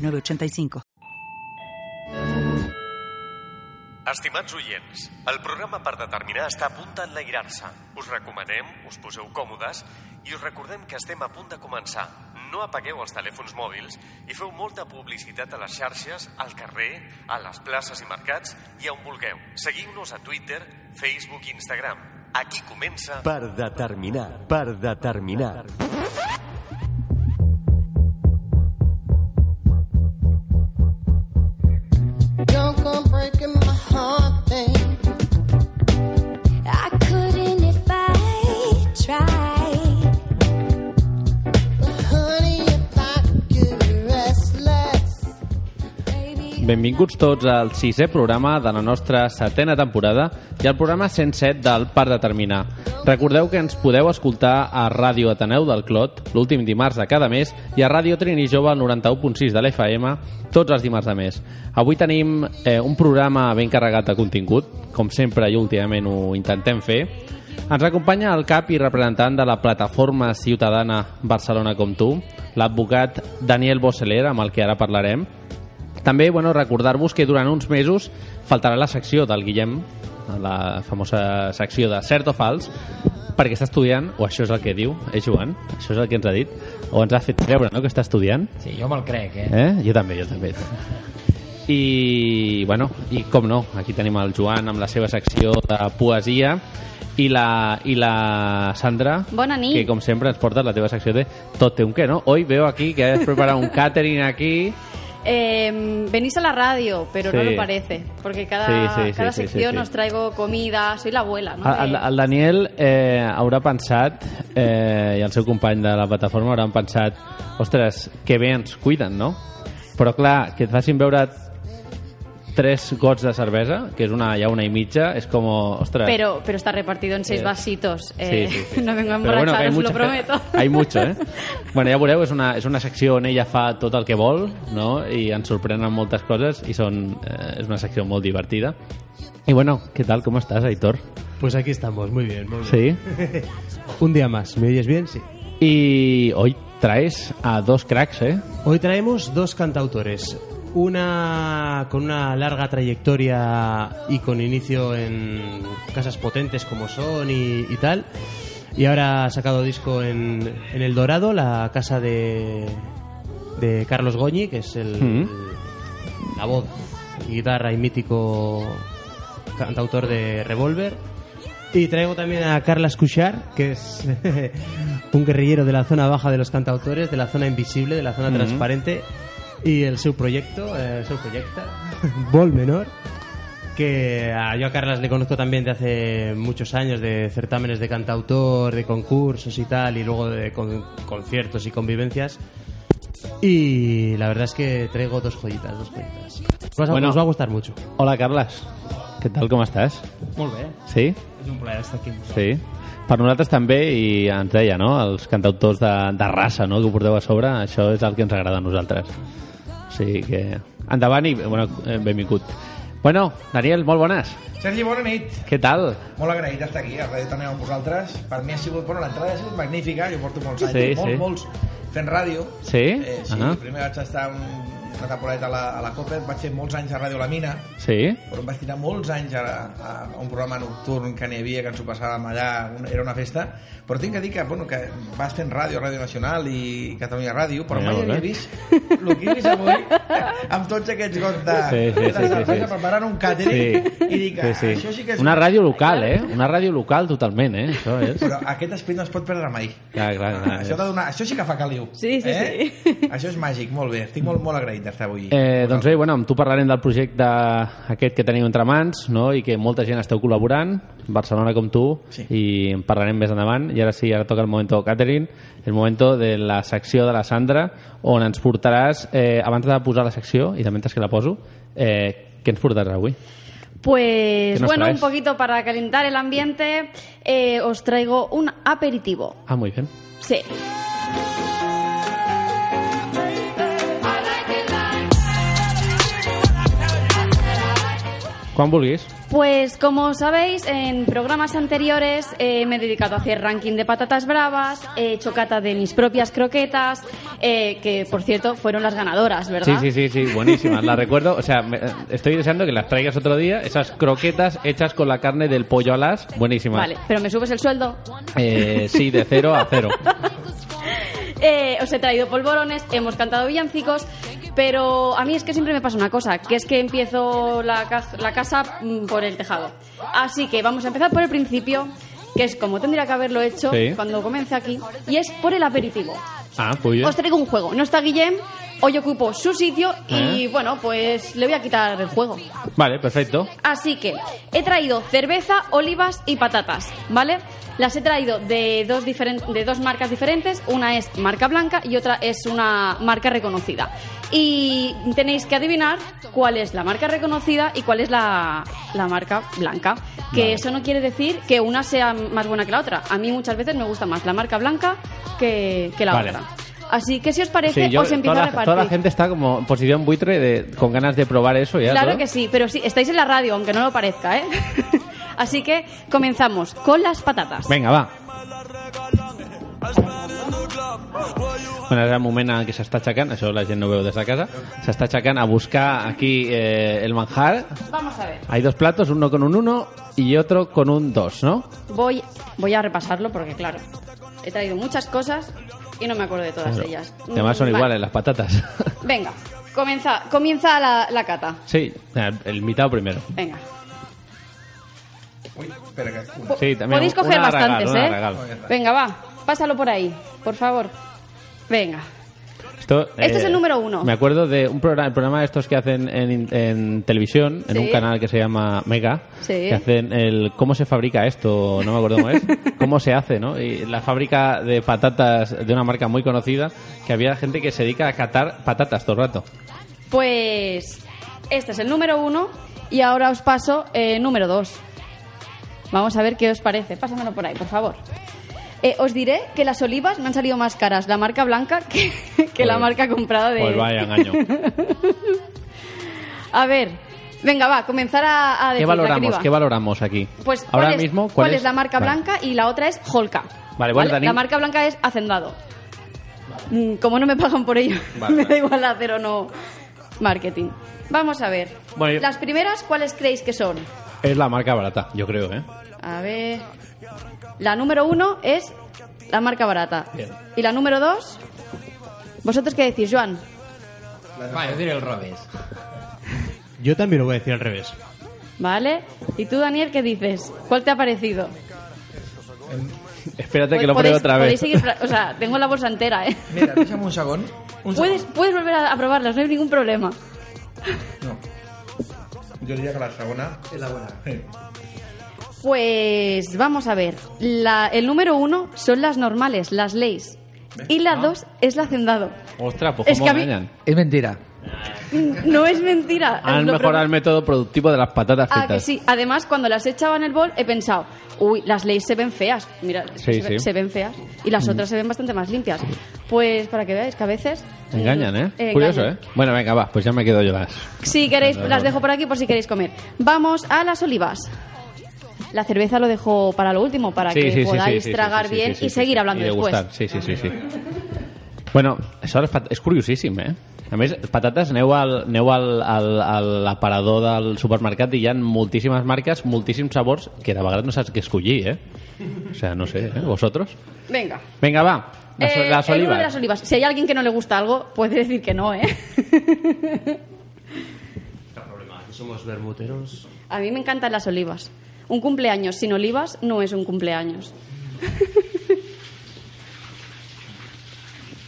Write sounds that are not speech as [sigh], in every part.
906985. Estimats oients, el programa per determinar està a punt d'enlairar-se. Us recomanem, us poseu còmodes i us recordem que estem a punt de començar. No apagueu els telèfons mòbils i feu molta publicitat a les xarxes, al carrer, a les places i mercats i on vulgueu. Seguiu-nos a Twitter, Facebook i Instagram. Aquí comença... Per determinar, per determinar. Don't come try Benvinguts tots al sisè programa de la nostra setena temporada i al programa 107 del Par de Terminar. Recordeu que ens podeu escoltar a Ràdio Ateneu del Clot l'últim dimarts de cada mes i a Ràdio Trini Jove al 91.6 de l'FM tots els dimarts de mes. Avui tenim eh, un programa ben carregat de contingut, com sempre i últimament ho intentem fer. Ens acompanya el cap i representant de la plataforma ciutadana Barcelona com tu, l'advocat Daniel Bosseler, amb el que ara parlarem, també, bueno, recordar-vos que durant uns mesos faltarà la secció del Guillem, la famosa secció de cert o fals, perquè està estudiant, o això és el que diu, eh, Joan? Això és el que ens ha dit, o ens ha fet creure, no?, que està estudiant. Sí, jo me'l crec, eh? Eh? Jo també, jo també. I, bueno, i com no, aquí tenim el Joan amb la seva secció de poesia i la, i la Sandra, Bona nit. que com sempre ens porta la teva secció de tot té un què, no? Hoy veo aquí que has preparado un [laughs] catering aquí Eh, venís a la radio, pero no Sí. lo parece, porque cada, Sí, sí, sí, cada sí, sí, sección sí. os traigo comida, soy la abuela, ¿no? El, el Daniel eh, haurà pensat, eh, i el seu company de la plataforma hauran pensat ostres, que bé ens cuiden, no? Però clar, que et facin veure tres gots de cervesa, que és una, ja una i mitja, és com, ostres... pero, pero está repartido en seis Eh, vasitos. eh, Sí, sí, sí. no vengo a Però bueno, os lo mucha- prometo. [laughs] Hay mucho, eh? [laughs] Bueno, ja veureu, és una, és una secció on ella fa tot el que vol, no? I ens sorprenen moltes coses i són, eh, és una secció molt divertida. I bueno, ¿qué tal? ¿Cómo estás, Aitor? Pues aquí estamos, muy bien, muy bien. Sí. [laughs] Un día más, ¿me oyes bien? Sí. Y hoy traes a dos cracks, ¿eh? Hoy traemos dos cantautores. Una con una larga trayectoria y con inicio en casas potentes como son y, y tal. Y ahora ha sacado disco en, en El Dorado, la casa de, de Carlos Goñi, que es el, Mm. la voz, guitarra y mítico cantautor de Revolver. Y traigo también a Carlas Cuchar, que es [laughs] un guerrillero de la zona baja de los cantautores, de la zona invisible, de la zona Mhm. transparente, y el seu proyecto, eh, el seu projecte, [laughs] Vol Menor, que a, yo a Carlas le conozco también de hace muchos años, de certámenes de cantautor, de concursos y tal, y luego de con- conciertos y convivencias. Y la verdad es que traigo dos joyitas, dos joyitas. Os va, Bueno. os va a gustar mucho. Hola, Carles. Què tal, com estàs? Molt bé. Sí? És un plaer estar aquí. Sí. Per nosaltres també, i ens deia, no?, els cantautors de, de raça, no?, que ho porteu a sobre, això és el que ens agrada a nosaltres. Sigui que... Endavant i, bueno, eh, benvingut. Bueno, Daniel, molt bones. Sergi, bona nit. Què tal? Molt agraït d'estar aquí, a Ràdio Taneu amb vosaltres. Per mi ha sigut, bueno, l'entrada ha sigut magnífica, jo porto molts anys, Sí, molts, sí. molts fent ràdio. Sí? Eh, sí, Ah. primer vaig estar un, una temporada a la, a la Copet, vaig fer molts anys a Ràdio La Mina, Sí? però em vaig tirar molts anys a, a, a un programa nocturn que n'hi havia, que ens ho passàvem allà, un, era una festa, però tinc que dir que, bueno, que vas fent ràdio, Ràdio Nacional i Catalunya Ràdio, però Ja, mai havia vist el que he vist avui [laughs] amb tots aquests gots de, Sí, sí, de sí, sí, sí. preparant un catering i dic, sí, sí. això sí que és Una ràdio local, eh? Una ràdio local totalment, eh? Això és... Però aquest esperit no es pot perdre mai. Clar, clar, clar. Això, de donar, això sí que fa caliu. Sí, sí, eh? Això és màgic, molt bé. Estic molt, molt agraït. D'estar avui. Eh, doncs bé, bueno, amb tu parlarem del projecte aquest que teniu entre mans no? i que molta gent esteu col·laborant, Barcelona com tu, Sí. i en parlarem més endavant. I ara sí, ara toca el moment Catherine, el moment de la secció de la Sandra, on ens portaràs, eh, abans de posar la secció, i de mentre que la poso, eh, què ens portaràs avui? Pues ¿Qué nos bueno, traes? un poquito para calentar el ambiente, eh, os traigo un aperitivo. Ah, muy bien. Sí. Pues como sabéis, en programas anteriores eh, me he dedicado a hacer ranking de patatas bravas, he hecho cata de mis propias croquetas, eh, que por cierto fueron las ganadoras, Sí, ¿verdad? sí, sí, sí, buenísimas. La recuerdo, o sea, me- estoy deseando que las traigas otro día. Esas croquetas hechas con la carne del pollo alas, buenísimas. Vale, pero me subes el sueldo. Eh, sí, de cero a cero. [laughs] Eh, os he traído polvorones, hemos cantado villancicos, pero a mí es que siempre me pasa una cosa, que es que empiezo la, ca- la casa mm, por el tejado. Así que vamos a empezar por el principio, que es como tendría que haberlo hecho Sí. cuando comience aquí, y es por el aperitivo. Ah, bien. Os traigo un juego. No está Guillem, hoy ocupo su sitio y ¿Eh? bueno, pues le voy a quitar el juego. Vale, perfecto. Así que he traído cerveza, olivas y patatas, ¿vale? Las he traído de dos, de dos marcas diferentes. Una es marca blanca y otra es una marca reconocida. Y tenéis que adivinar cuál es la marca reconocida y cuál es la, la marca blanca. Que Vale. eso no quiere decir que una sea más buena que la otra. A mí muchas veces me gusta más la marca blanca que, que la Vale. otra. Así que si os parece, Sí, yo- os empiezo toda, a la, repartir. toda la gente está como en posición buitre de, con ganas de probar eso ya. Claro ¿no? que sí, pero sí, estáis en la radio, aunque no lo parezca, ¿eh? [laughs] Así que comenzamos con las patatas. Venga, va. Bueno, ara el moment en què s'està aixecant, això la gent no veu des de casa, s'està aixecant a buscar aquí eh, el manjar. Vamos a ver. Hay dos platos, uno con un 1 y otro con un 2, ¿no? Voy, voy a repasarlo porque, claro, he traído muchas cosas y no me acuerdo de todas Claro. ellas. Además son Mm, vale. iguales las patatas. [laughs] Venga, comienza, comienza la, la cata. sí, el, el mitad primero. Venga. Uy, espera, que una. Sí, también Podéis coger bastantes, ¿eh? Venga, va, pásalo por ahí, por favor. Venga. Esto, Este es eh, el número uno. Me acuerdo de un programa, el programa de estos que hacen en, en televisión, en Sí. un canal que se llama Mega, Sí. que hacen el cómo se fabrica esto, no me acuerdo cómo es, [laughs] cómo se hace, ¿no? Y la fábrica de patatas de una marca muy conocida, que había gente que se dedica a catar patatas todo el rato. Pues este es el número uno y ahora os paso el número dos. Vamos a ver qué os parece. Pásamelo por ahí, por favor. Eh, os diré que las olivas me han salido más caras la marca blanca que, que la marca comprada de... Pues vaya engaño. [laughs] A ver, venga, va, comenzar a, a ¿Qué decir valoramos? criba. ¿Qué valoramos aquí? Pues, ¿cuál Ahora es, mismo, ¿cuál, es, la marca Vale. blanca? Y la otra es Holka. Vale, bueno, Dani- La marca blanca es Hacendado. Mm, Como no me pagan por ello, Vale, [laughs] me vale. da igual hacer o no marketing. Vamos a ver. Bueno, yo- Las primeras, ¿cuáles creéis que son? Es la marca barata, yo creo, ¿eh? A ver. La número uno es la marca barata. Bien. Y la número dos, ¿vosotros qué decís, Joan? Va, yo diré el revés. [laughs] Yo también lo voy a decir al revés. ¿Vale? ¿Y tú, Daniel, qué dices? ¿Cuál te ha parecido? Espérate que lo pruebe otra podéis vez. seguir [laughs] o sea, tengo la bolsa entera, ¿eh? Mira, déjame un segon. Un [laughs] Puedes, segon. puedes volver a, probarlas, no hay ningún problema. No. Jo diria que la segona és la bona. Sí. Pues vamos a ver. La- el número uno son las normales, las leyes. Y la dos es la hacendado. Ostras, pues Es cómo que a mí- engañan. Es mentira. No es mentira. Han Lo mejorado pro- el método productivo de las patatas Ah, fritas. que sí. Además, cuando las he echado en el bol, he pensado, uy, las leyes se ven feas. Mira, Sí, se, ve- sí. se ven feas. Y las otras se ven bastante más limpias. Pues para que veáis que a veces... Engañan, ¿eh? eh, Curioso, engañan. ¿eh? Bueno, venga, va, pues ya me quedo yo las. Si queréis, las dejo por aquí por si queréis comer. Vamos a las olivas. La cerveza lo dejo para lo último, para Sí, que sí, podáis sí, sí, tragar sí, sí, bien sí, y sí, seguir sí. hablando I después. Sí, sí, sí, sí. Bueno, això és, és curiosíssim, eh? A més, patates, aneu al, aneu al, al, a l'aparador del supermercat i hi ha moltíssimes marques, moltíssims sabors, que de vegades no saps què escollir, eh? O sea, no sé, ¿eh? ¿Vosotros? Venga. Venga, va. Las, Eh, las el olivas. de las olivas. Si hay alguien que no le gusta algo, puede decir que no, ¿eh? [laughs] Aquí somos bermuteros. A mí me encantan las olivas. Un cumpleaños sin olivas no es un cumpleaños. [laughs]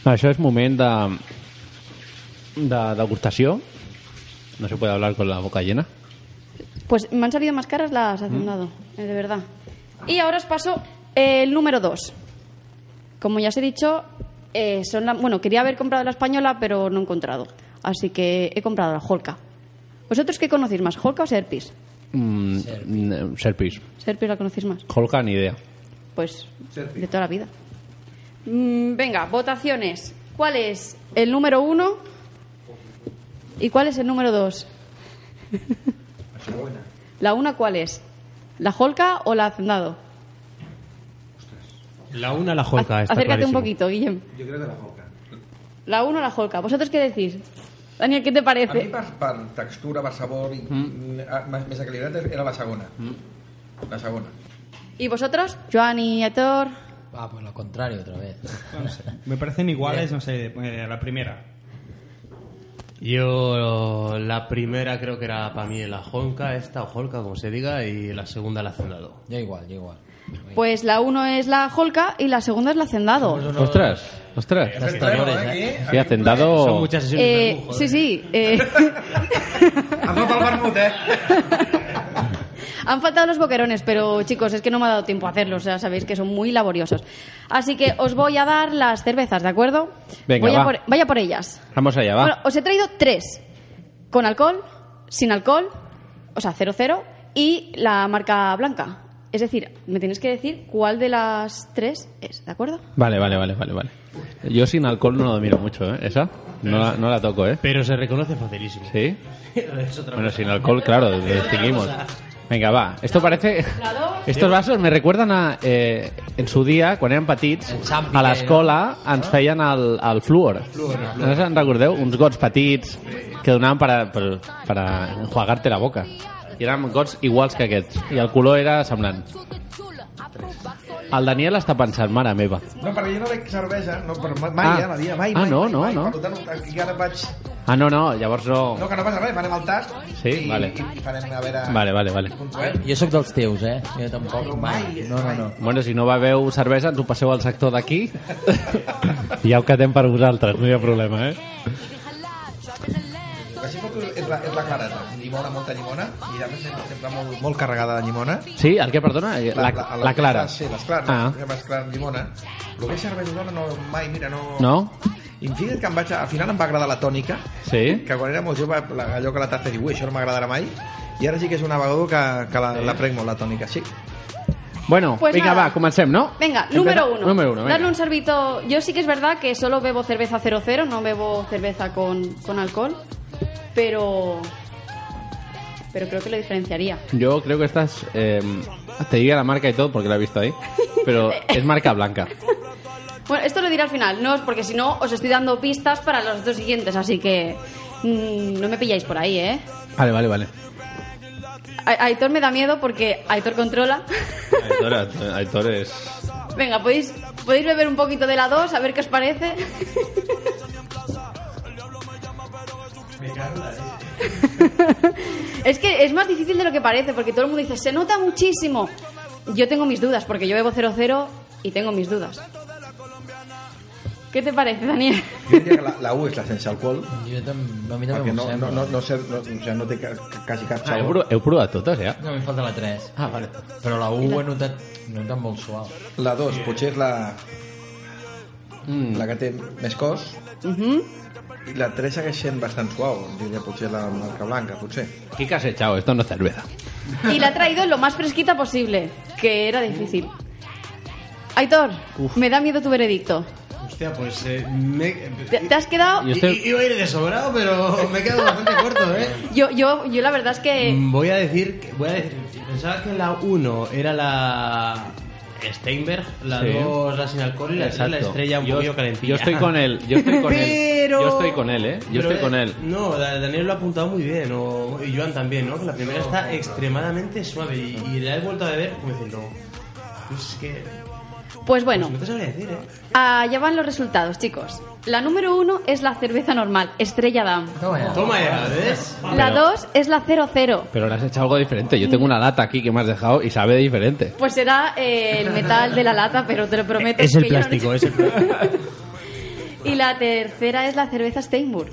Això és moment de... de degustació. No se puede hablar con la boca llena. Pues me han salido más caras las Hacendado, eh, de verdad. Y ahora os paso el número 2. Como ya os he dicho, eh, son la- bueno, quería haber comprado la española, pero no he encontrado. Así que he comprado la Holka. ¿Vosotros qué conocéis más, Holka o Serpis? Mm, mm, Serpis. Serpis la conocéis más. Holka, ni idea. Pues de toda la vida. Mm, venga, votaciones. ¿Cuál es el número uno y cuál es el número dos? ¿La una cuál es? ¿La Holka o la Hacendado? La una, la Holka, está Acércate un poquito, Guillem. Jo crec que la Holka. La una o la Holka. ¿Vosotros qué decís? Daniel, ¿qué te A mi, parece? per, per textura, per sabor, i, mm. més equilibrat, era la segona. La segona. ¿Y vosotros? Joan y Héctor. Ah, pues lo contrario otra vez. [laughs] Me parecen iguales, no sé, eh, la primera. Yo la primera creo que era para mí la Honka, esta o Holka, como se diga, y la segunda la Hacendado. Yo igual, yo igual. Pues la uno es la Holka y la segunda es la Hacendado. Ostras, ostras. Gastadores, ¿eh? Sí, Hacendado... Son muchas sesiones de Eh, sí, ¿eh? sí. eh, falta el vermut, eh? Han faltado los boquerones, pero chicos, es que no me ha dado tiempo a hacerlos, ya sabéis que son muy laboriosos. Así que os voy a dar las cervezas, ¿de acuerdo? Venga, Voy a va. por- vaya por ellas. Vamos allá, va. Bueno, os he traído tres. Con alcohol, sin alcohol, o sea, 0-0, y la marca blanca. Es decir, me tenéis que decir cuál de las tres es, ¿de acuerdo? Vale, vale, vale, vale, vale. Yo sin alcohol no lo miro mucho, ¿eh? Esa. No la, no la toco, ¿eh? Pero se reconoce facilísimo. ¿Sí? Es otra Bueno, cosa. sin alcohol, claro, lo distinguimos. Venga, va. Esto parece... Estos vasos me recuerden a... Eh, en su dia, quan érem petits, a l'escola ens feien el, el fluor. No se'n recordeu? Uns gots petits que donaven per, a, per, per a enjuagarte la boca. I eren gots iguals que aquests. I el color era semblant. El Daniel està pensant, mare meva. No, perquè jo no veig cervesa, no, però mai, Ah. eh, la dia, mai, Ah, mai, no, mai, no, mai. no. Per tant, aquí ara vaig... Ah, no, no, llavors no... No, que no passa res, farem el tast Sí, i, vale. i farem a veure... Vale, vale, vale. Jo sóc dels teus, eh? Jo tampoc, mai. No, no, no. Bueno, si no beveu cervesa, ens ho passeu al sector d'aquí. [laughs] ja ho catem per vosaltres, no hi ha problema, eh? El sí que és la, és la clareta. Llimona, molta llimona, i a més sempre, sempre molt, molt carregada de llimona. Sí, el que, perdona? La, la, clara. Sí, les clares, Ah. ah. més clar llimona. El que és cervesa d'hora no, mai, mira, no... No? I fixa't que em vaig, al final em va agradar la tònica, Sí? que quan era molt jove, la, allò que la taza diu, "Ui, això no m'agradarà mai, i ara sí que és un navegador que, que la, la prenc molt, la tònica, sí. Bueno, Pues vinga, nada. va, comencem, no? Venga, número uno. Número uno, venga. Darle un sorbito. Yo sí que es verdad que solo bebo cerveza 00, no bebo cerveza con, con alcohol, pero. Pero creo que lo diferenciaría. Yo creo que estás... Eh, te diría la marca y todo porque la he visto ahí, pero [laughs] es marca blanca. Bueno, esto lo diré al final, no, porque si no os estoy dando pistas para los dos siguientes, así que mm, no me pilláis por ahí, ¿eh? Vale, vale, vale. A- Aitor me da miedo porque Aitor controla. [laughs] Aitor, Aitor es... Venga, podéis, podéis beber un poquito de la 2, a ver qué os parece. [laughs] [laughs] es que es más difícil de lo que parece, porque todo el mundo dice, se nota muchísimo. Yo tengo mis dudas, porque yo bebo 00 y tengo mis dudas. ¿Qué te parece, Daniel? Jo diria que la, la U és la sense alcohol, Jo tam, a mi perquè també no, no, no, no, sé, no, o sigui, no té ca, quasi cap Ah, heu, sabor. provat, heu provat totes, ja? No, a mi em falta la 3. Ah, vale. Però la 1 he notat, he notat molt suau. La 2 potser és la, Mm. la que té més cos, Ujú. I la 3 segueix sent bastant suau, diria potser la marca blanca, potser. ¿Qué has echado? Esto no es cerveza. Y la ha traído lo más fresquita posible, que era difícil. Aitor, me da miedo tu veredicto. Hostia, pues eh, me... ¿Te, te has quedado? Yo estoy- I- Iba a ir de sobrado, pero me he quedado bastante corto, ¿eh? [laughs] Yo, yo, yo la verdad es que... Mm, Voy a decir, que- voy a decir, pensaba que la 1 era la Steinberg, la Sí. 2 la sin alcohol y la 3 la Exacto. estrella un yo, poquillo calentilla. yo estoy con él, yo estoy con él. Pero... Yo estoy con él, ¿eh? Yo Pero, estoy con él. No, Da- Daniel lo ha apuntado muy bien, o, y Joan también, ¿no? Que la primera está extremadamente suave y, y la he vuelto a beber como diciendo... Pues es que... Pues bueno, No te sabría decir, ¿eh? allá van los resultados, chicos. La número uno es la cerveza normal, Estrella Damm. Toma ya. Toma ya, ¿ves? La Pero- dos es la 00. Pero le has echado algo diferente. Yo tengo una lata aquí que me has dejado y sabe diferente. Pues será eh, el metal de la lata, pero te lo prometo. Es el que yo no le- plástico, es el plástico. [laughs] Y la tercera es la cerveza Steinburg.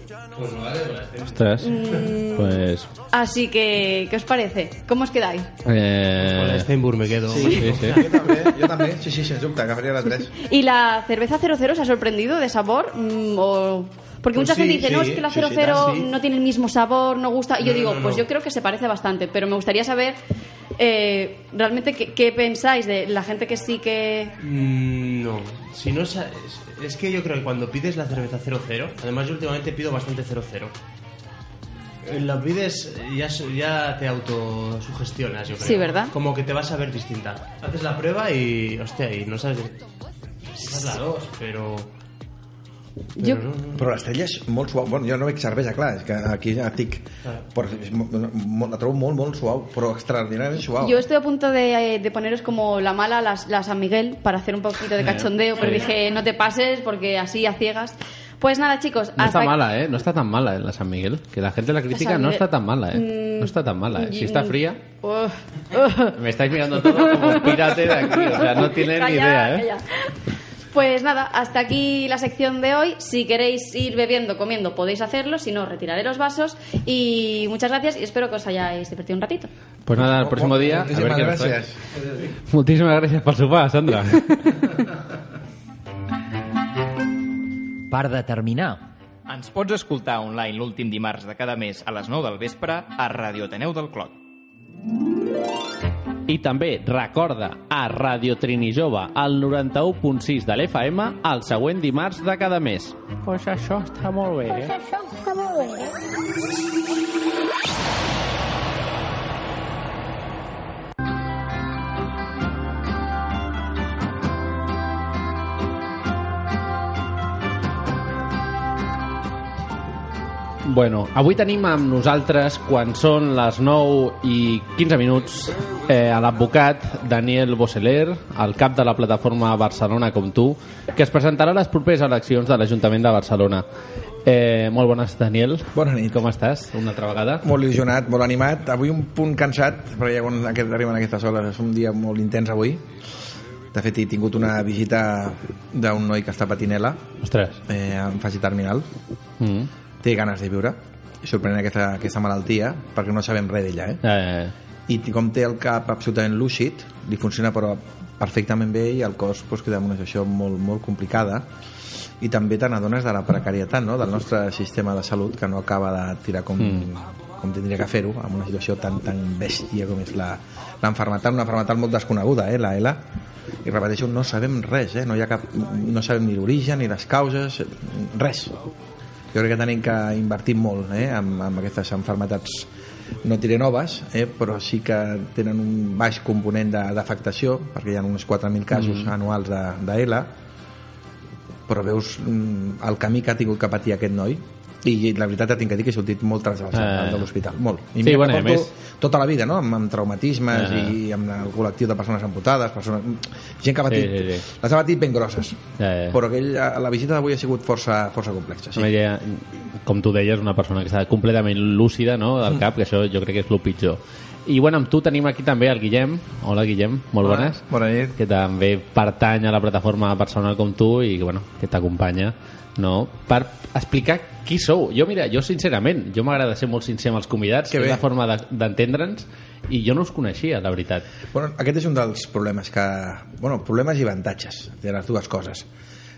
Ostres, Mm. pues... Así que, ¿qué os parece? ¿Cómo os quedáis? Eh... Con la Steinburg me quedo. Sí, sí, sí. Jo també, jo també, sí, sí, sens dubte, agafaria la 3. ¿Y la cerveza 00 os ha sorprendido de sabor? Mm, o- Porque Pues mucha sí, gente dice, no, es que la sí, 00 sí, tal, sí. no tiene el mismo sabor, no gusta. Y yo No, digo, no, pues no. yo creo que se parece bastante, pero me gustaría saber eh, realmente qué, qué pensáis de la gente que sí que... Mm, no, si no es, es que yo creo que cuando pides la cerveza 00, además yo últimamente pido bastante 00. eh, La pides, ya, s- ya te autosugestionas, yo creo. Sí, ¿verdad? Como que te vas a ver distinta. Haces la prueba y, hostia, y no sabes. Esa es la 2, pero. Yo, Però l'estrella és molt suau. Bueno, jo no veig cervesa, clar, és que aquí estic... Però és mo- mo- la trobo molt, molt suau, però extraordinàriament suau. yo estoy a punto de, de poneros como la mala la, la San Miguel para hacer un poquito de cachondeo, pero dije, no te pases porque así a ciegas. Pues nada, chicos, No hasta está mala, ¿eh? No está tan mala eh, la San Miguel. Que la gente la critica, no está tan mala, ¿eh? Mm, No está tan mala, ¿eh? Si está mm, fría... Me estáis mirando todo como pirate de aquí. O sea, no tienen ni idea, ¿eh? calla. Pues nada, hasta aquí la sección de hoy. Si queréis ir bebiendo, comiendo, podéis hacerlo. Si no, retiraré los vasos. Y muchas gracias y espero que os hayáis divertido un ratito. Pues nada, el próximo día... A ver qué nos trae. gràcies. Moltíssimes gràcies pel sopar, Sandra. [laughs] Per determinar. Ens pots escoltar online l'últim dimarts de cada mes a les 9 del vespre a Radio Ateneu del Clot. I també recorda a Radio Trini Jove al 91.6 de l'FM el següent dimarts de cada mes. Pues això està molt bé, eh? Bueno, avui tenim amb nosaltres, quan són les 9 i 15 minuts, eh, a l'advocat Daniel Bosseler, el cap de la plataforma Barcelona com tu, que es presentarà a les properes eleccions de l'Ajuntament de Barcelona. Eh, molt bones, Daniel. Bona nit. Com estàs, una altra vegada? Molt il·lusionat, molt animat. Avui un punt cansat, perquè ja quan aquest, arriben aquestes hores és un dia molt intens avui. De fet, he tingut una visita d'un noi que està patinela, Ostres. eh, en fase terminal. Mm. Té ganes de viure. És sorprenent aquesta, aquesta malaltia, perquè no sabem res d'ella, eh? Eh, I com té el cap absolutament lúcid, li funciona però perfectament bé i el cos pues, queda en una situació molt, molt complicada i també te n'adones de la precarietat no? del nostre sistema de salut que no acaba de tirar com, mm. com tindria que fer-ho en una situació tan, tan bèstia com és la- l'enfermetat, una enfermetat molt desconeguda, eh, la ELA i repeteixo, no sabem res, eh? no, hi ha cap, no sabem ni l'origen ni les causes, res jo crec que tenim que invertir molt eh, en, en aquestes enfermetats no diré noves, eh, però sí que tenen un baix component de- d'afectació, perquè hi ha uns 4.000 casos Mm. mm. anuals de, d'ELA, però veus mm, el camí que ha tingut que patir aquest noi i la veritat tinc que dir que he sortit molt trasbalsat Eh. eh. de l'hospital, molt. I Sí, bueno, porto més- tota la vida, no?, amb, amb traumatismes Eh. i amb el col·lectiu de persones amputades, persones, gent que ha patit, Sí, sí, sí. les ha patit ben grosses. eh, Però aquell, la visita d'avui ha sigut força, força complexa. Sí. Ella, com tu deies, una persona que està completament lúcida no, Mm. del cap, que això jo crec que és el pitjor. I bueno, amb tu tenim aquí també el Guillem. Hola, Guillem, molt Hola, bones. bona nit. Que també pertany a la plataforma personal com tu i bueno, que t'acompanya no? per explicar qui sou. Jo, mira, jo sincerament, jo m'agrada ser molt sincer amb els convidats, Que que és la forma de- d'entendre'ns, i jo no us coneixia, la veritat. Bueno, aquest és un dels problemes que... Bueno, problemes i avantatges de les dues coses.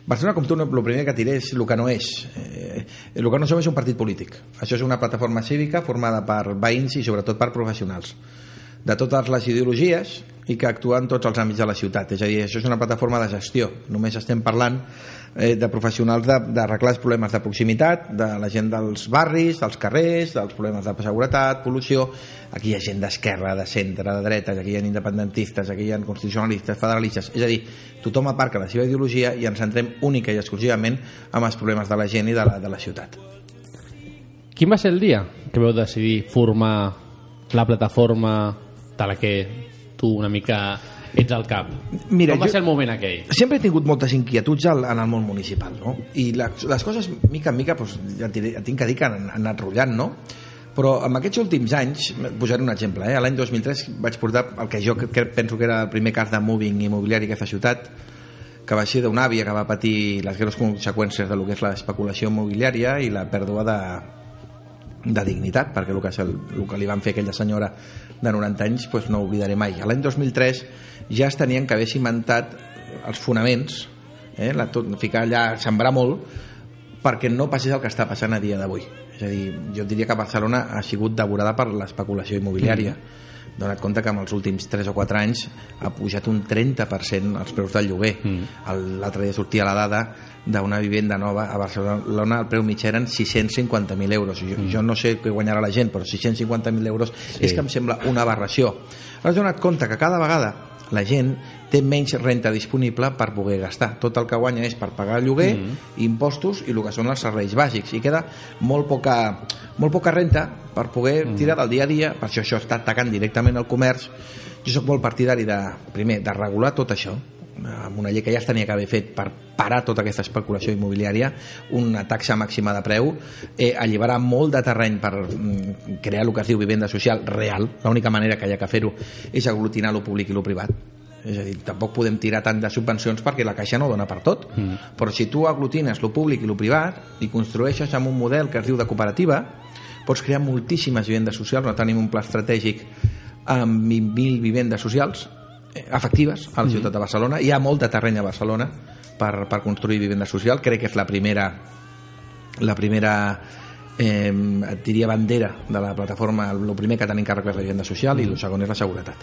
Barcelona, com tu, el primer que diré és el que no és. Eh, el que no som és un partit polític. Això és una plataforma cívica formada per veïns i sobretot per professionals de totes les ideologies i que actua en tots els àmbits de la ciutat. És a dir, això és una plataforma de gestió. Només estem parlant eh, de professionals d'arreglar els problemes de proximitat, de la gent dels barris, dels carrers, dels problemes de seguretat, pol·lució. Aquí hi ha gent d'esquerra, de centre, de dreta, aquí hi ha independentistes, aquí hi ha constitucionalistes, federalistes. És a dir, tothom aparca la seva ideologia i ens centrem única i exclusivament en els problemes de la gent i de la, de la ciutat. Quin va ser el dia que vau decidir formar la plataforma de la que tu una mica ets al cap? Mira, Com va jo- ser el moment aquell? sempre he tingut moltes inquietuds al, en el món municipal, no? I les, les coses, mica en mica, doncs, ja et diré, tinc que dir que han, han anat rotllant, no? Però en aquests últims anys, posaré un exemple, eh? l'any 2003 vaig portar el que jo que, que penso que era el primer cas de moving immobiliari a aquesta ciutat, que va ser d'una àvia que va patir les greus conseqüències de lo que és l'especulació immobiliària i la pèrdua de, de dignitat, perquè el que, el, el que li van fer a aquella senyora de 90 anys pues no ho oblidaré mai. L'any 2003 ja es tenien que haver cimentat els fonaments, eh, la, tot, ficar allà, sembrar molt, perquè no passés el que està passant a dia d'avui. És a dir, jo diria que Barcelona ha sigut devorada per l'especulació immobiliària. Mm donat compte que en els últims 3 o 4 anys ha pujat un 30% els preus del lloguer. Mm. L'altre dia sortia la dada d'una vivenda nova a Barcelona, el preu mitjà eren 650.000 euros. Jo, mm. jo no sé què guanyarà la gent, però 650.000 euros sí. és que em sembla una aberració. Has donat compte que cada vegada la gent té menys renta disponible per poder gastar. Tot el que guanya és per pagar el lloguer, mm. impostos i el que són els serveis bàsics. I queda molt poca, molt poca renta per poder mm. tirar del dia a dia, per això això està atacant directament el comerç. Jo sóc molt partidari de, primer, de regular tot això, amb una llei que ja es tenia que haver fet per parar tota aquesta especulació immobiliària, una taxa màxima de preu, eh, alliberar molt de terreny per mm, crear el que es diu vivenda social real, l'única manera que hi ha que fer-ho és aglutinar lo públic i lo privat, és a dir, tampoc podem tirar tant de subvencions perquè la caixa no dona per tot. Mm. però si tu aglutines lo públic i lo privat i construeixes amb un model que es diu de cooperativa pots crear moltíssimes vivendes socials. No tenim un pla estratègic amb 20.000 vivendes socials eh, efectives a la Mm. ciutat de Barcelona. Hi ha molt de terreny a Barcelona per, per construir vivenda social crec que és la primera la primera eh, et diria bandera de la plataforma. El primer que tenim càrrec és la vivenda social i el segon és la seguretat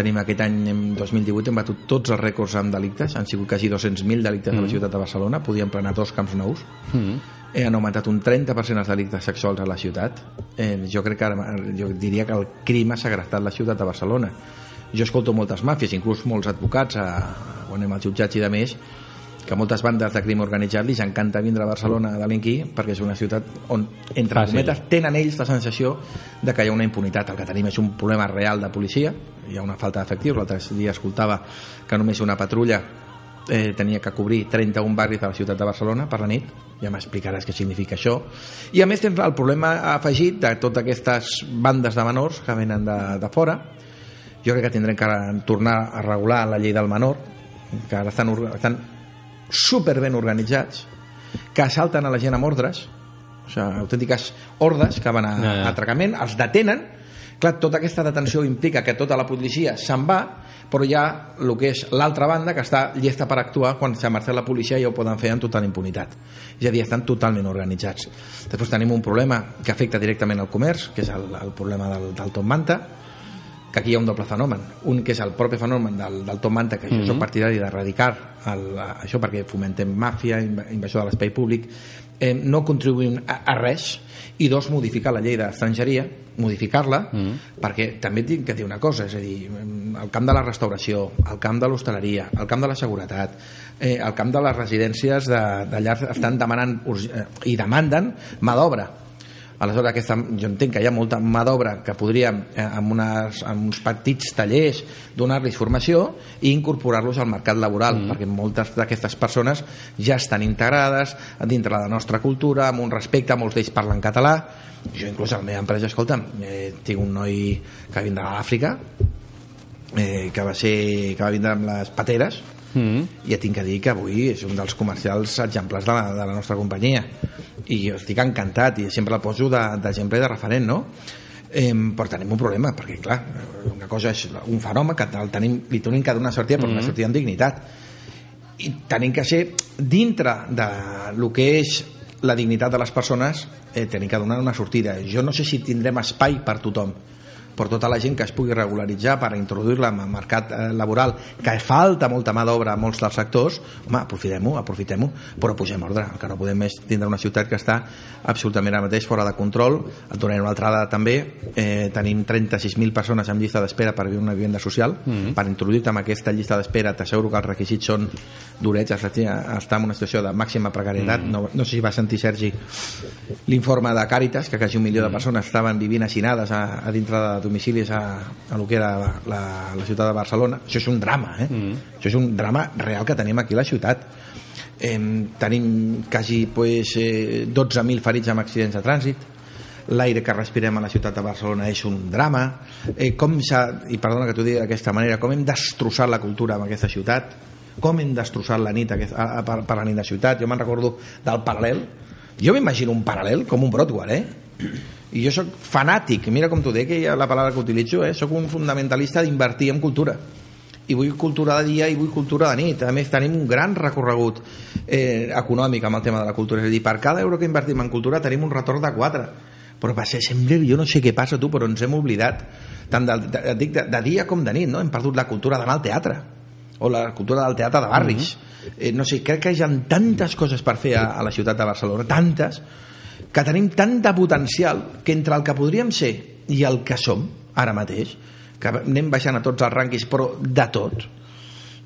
tenim aquest any, en 2018, hem batut tots els rècords amb delictes, han sigut quasi 200.000 delictes a la Mm. ciutat de Barcelona, podíem plenar dos camps nous, Mm. eh, han augmentat un 30% els delictes sexuals a la ciutat. Eh, jo crec que ara, jo diria que el crim ha segrestat la ciutat de Barcelona. Jo escolto moltes màfies, inclús molts advocats, a, quan anem als jutjats i de més, que moltes bandes de crim organitzat li encanta vindre a Barcelona a delinquir perquè és una ciutat on, entre Fàcil. cometes, tenen ells la sensació de que hi ha una impunitat. El que tenim és un problema real de policia, hi ha una falta d'efectius. L'altre dia escoltava que només una patrulla eh, tenia que cobrir 31 barris de la ciutat de Barcelona per la nit, ja m'explicaràs què significa això. I a més tens el problema afegit de totes aquestes bandes de menors que venen de, de fora. Jo crec que tindrem que tornar a regular la llei del menor, que ara estan, estan super ben organitzats, que assalten a la gent amb ordres, o sigui, autèntiques hordes que van a, Ja, ja. a atracament, els detenen, clar, tota aquesta detenció implica que tota la policia se'n va, però hi ha el que és l'altra banda que està llesta per actuar quan s'ha marxat la policia i ho poden fer amb total impunitat. És a dir, estan totalment organitzats. Després tenim un problema que afecta directament al comerç, que és el, el problema del, del Tom Manta, que aquí hi ha un doble fenomen. Un que és el propi fenomen del, del Tom Manta, que jo Mhm. soc partidari d'erradicar això perquè fomentem màfia, inv- invasió de l'espai públic, eh, no contribuïm a, a res, i dos, modificar la llei d'estrangeria, modificar-la, Mm. perquè també tinc que dir una cosa, és a dir, el camp de la restauració, el camp de l'hostaleria, el camp de la seguretat, eh, el camp de les residències de, de estan demanant eh, i demanden mà d'obra. Aleshores, aquesta, jo entenc que hi ha molta mà d'obra que podríem, eh, amb, unes, amb uns petits tallers, donar-los formació i incorporar-los al mercat laboral, mm. perquè moltes d'aquestes persones ja estan integrades dintre la nostra cultura, amb un respecte, molts d'ells parlen català. Jo inclús a la meva empresa, escolta'm, eh, tinc un noi que vindrà a l'Àfrica, eh, que va ser que va vindre amb les pateres Mm. i ja tinc que dir que avui és un dels comercials exemplars de la, de la nostra companyia i jo estic encantat i sempre el poso de- d'exemple i de referent no? Eh, però tenim un problema perquè clar, una cosa és un fenomen que el tenim, li tenim que donar sortida però una Mhm. sortida amb dignitat i tenim que ser dintre de lo que és la dignitat de les persones eh, tenim que donar una sortida jo no sé si tindrem espai per tothom per tota la gent que es pugui regularitzar per introduir-la en el mercat eh, laboral que falta molta mà d'obra a molts dels sectors home, aprofitem-ho, aprofitem-ho però posem ordre, el que no podem és tindre una ciutat que està absolutament ara mateix fora de control et donaré una altra dada també eh, tenim 36.000 persones en llista d'espera per viure una vivenda social Mhm. per introduir-te en aquesta llista d'espera t'asseguro que els requisits són durets has d'estar en una situació de màxima precarietat Mm. no, no sé si va sentir Sergi l'informe de Càritas que quasi un milió Mm. de persones estaven vivint assinades a, a dintre de domicilis a, a lo que era la, la, la ciutat de Barcelona. Això és un drama eh? Mm. això és un drama real que tenim aquí a la ciutat. Eh, tenim quasi pues, eh, 12.000 ferits amb accidents de trànsit. L'aire que respirem a la ciutat de Barcelona és un drama. Eh, com i perdona que t'ho digui d'aquesta manera com hem destrossat la cultura en aquesta ciutat? Com hem destrossat la nit aquest, a, a, per, per la nit de ciutat? Jo me'n recordo del paral·lel. Jo m'imagino un paral·lel com un Broadway eh? I jo sóc fanàtic. Mira com t'ho dic, la paraula que utilitzo eh? sóc un fundamentalista d'invertir en cultura. I vull cultura de dia i vull cultura de nit. A més tenim un gran recorregut eh, econòmic amb el tema de la cultura. És a dir, per cada euro que invertim en cultura tenim un retorn de 4 però va ser sempre, jo no sé què passa tu però ens hem oblidat tant de, de, de, de, dia com de nit no? hem perdut la cultura d'anar al teatre. O la cultura del teatre de barris. Eh, no sé, crec que hi ha tantes coses per fer a, a la ciutat de Barcelona. Tantes que tenim tant de potencial que entre el que podríem ser i el que som ara mateix que anem baixant a tots els rànquings però de tot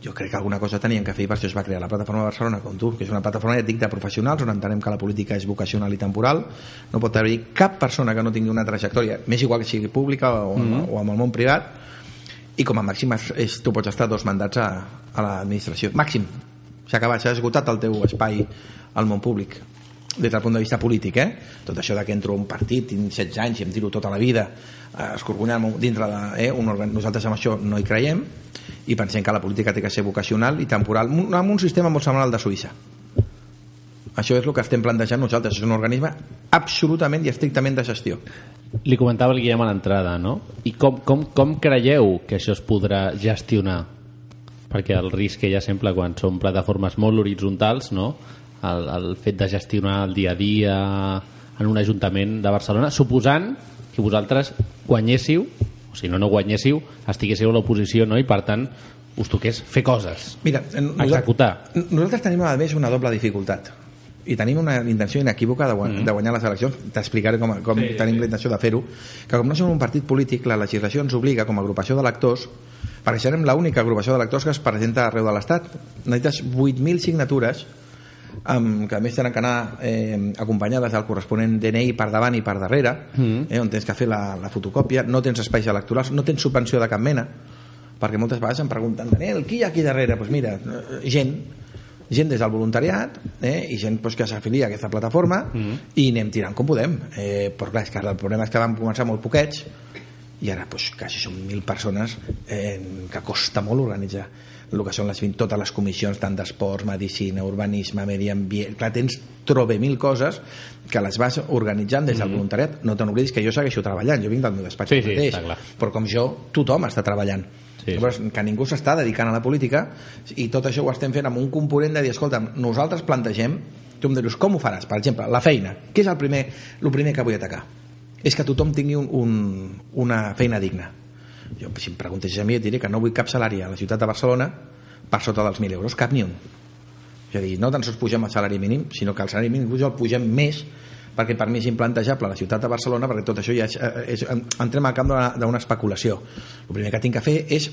jo crec que alguna cosa tenien que fer i per això es va crear la plataforma de Barcelona com tu, que és una plataforma ja dic, de professionals on entenem que la política és vocacional i temporal. No pot haver-hi cap persona que no tingui una trajectòria més igual que sigui pública o, mm -hmm. o amb el món privat i com a màxim és, és, tu pots estar dos mandats a, a l'administració. Màxim, s'ha acabat, s'ha esgotat el teu espai al món públic des del punt de vista polític, eh? Tot això de que entro a un partit, tinc 16 anys i em tiro tota la vida eh, escorgonyant-me dintre de... Eh, un organ... Nosaltres amb això no hi creiem i pensem que la política té que ser vocacional i temporal, amb un sistema molt semblant al de Suïssa. Això és el que estem plantejant nosaltres, és un organisme absolutament i estrictament de gestió. Li comentava el Guillem a l'entrada, no? I com, com, com creieu que això es podrà gestionar? Perquè el risc que hi ha sempre quan són plataformes molt horitzontals, no? El, el fet de gestionar el dia a dia en un ajuntament de Barcelona, suposant que vosaltres guanyéssiu, o si no, no guanyéssiu, estiguéssiu a l'oposició, no? I per tant, us toqués fer coses, Mira, executar. Nosaltres tenim a més una doble dificultat i tenim una intenció inequívoca de, guanyar, mm. de guanyar les eleccions t'explicaré com, com sí, tenim la intenció de fer-ho que com no som un partit polític la legislació ens obliga com a agrupació d'electors perquè serem l'única agrupació d'electors que es presenta arreu de l'Estat necessites 8.000 signatures amb, que a més tenen que anar eh, acompanyades del corresponent DNI per davant i per darrere Mm. eh, on tens que fer la, la fotocòpia no tens espais electorals, no tens subvenció de cap mena perquè moltes vegades em pregunten Daniel, qui hi ha aquí darrere? Doncs pues mira, eh, gent gent des del voluntariat eh, i gent pues, que s'afilia a aquesta plataforma Mm. i anem tirant com podem eh, però clar, és que el problema és que vam començar molt poquets i ara pues, quasi són mil persones eh, que costa molt organitzar el que són les 20, totes les comissions tant d'esports, medicina, urbanisme, medi ambient clar, tens trobe mil coses que les vas organitzant des del voluntariat no te n'oblidis que jo segueixo treballant jo vinc del meu despatx Mm. Sí, sí, mateix però com jo, tothom està treballant Sí, sí. Llavors, que ningú s'està dedicant a la política i tot això ho estem fent amb un component de dir, escolta, nosaltres plantegem tu em dius, com ho faràs? Per exemple, la feina què és el primer, el primer que vull atacar? és que tothom tingui un, un, una feina digna jo, si em preguntes a mi et diré que no vull cap salari a la ciutat de Barcelona per sota dels 1.000 euros, cap ni un. És a dir, no tan sols pugem el salari mínim sinó que el salari mínim el pugem més perquè per mi és implantejable la ciutat de Barcelona perquè tot això ja és, és, entrem al camp d'una especulació. El primer que tinc que fer és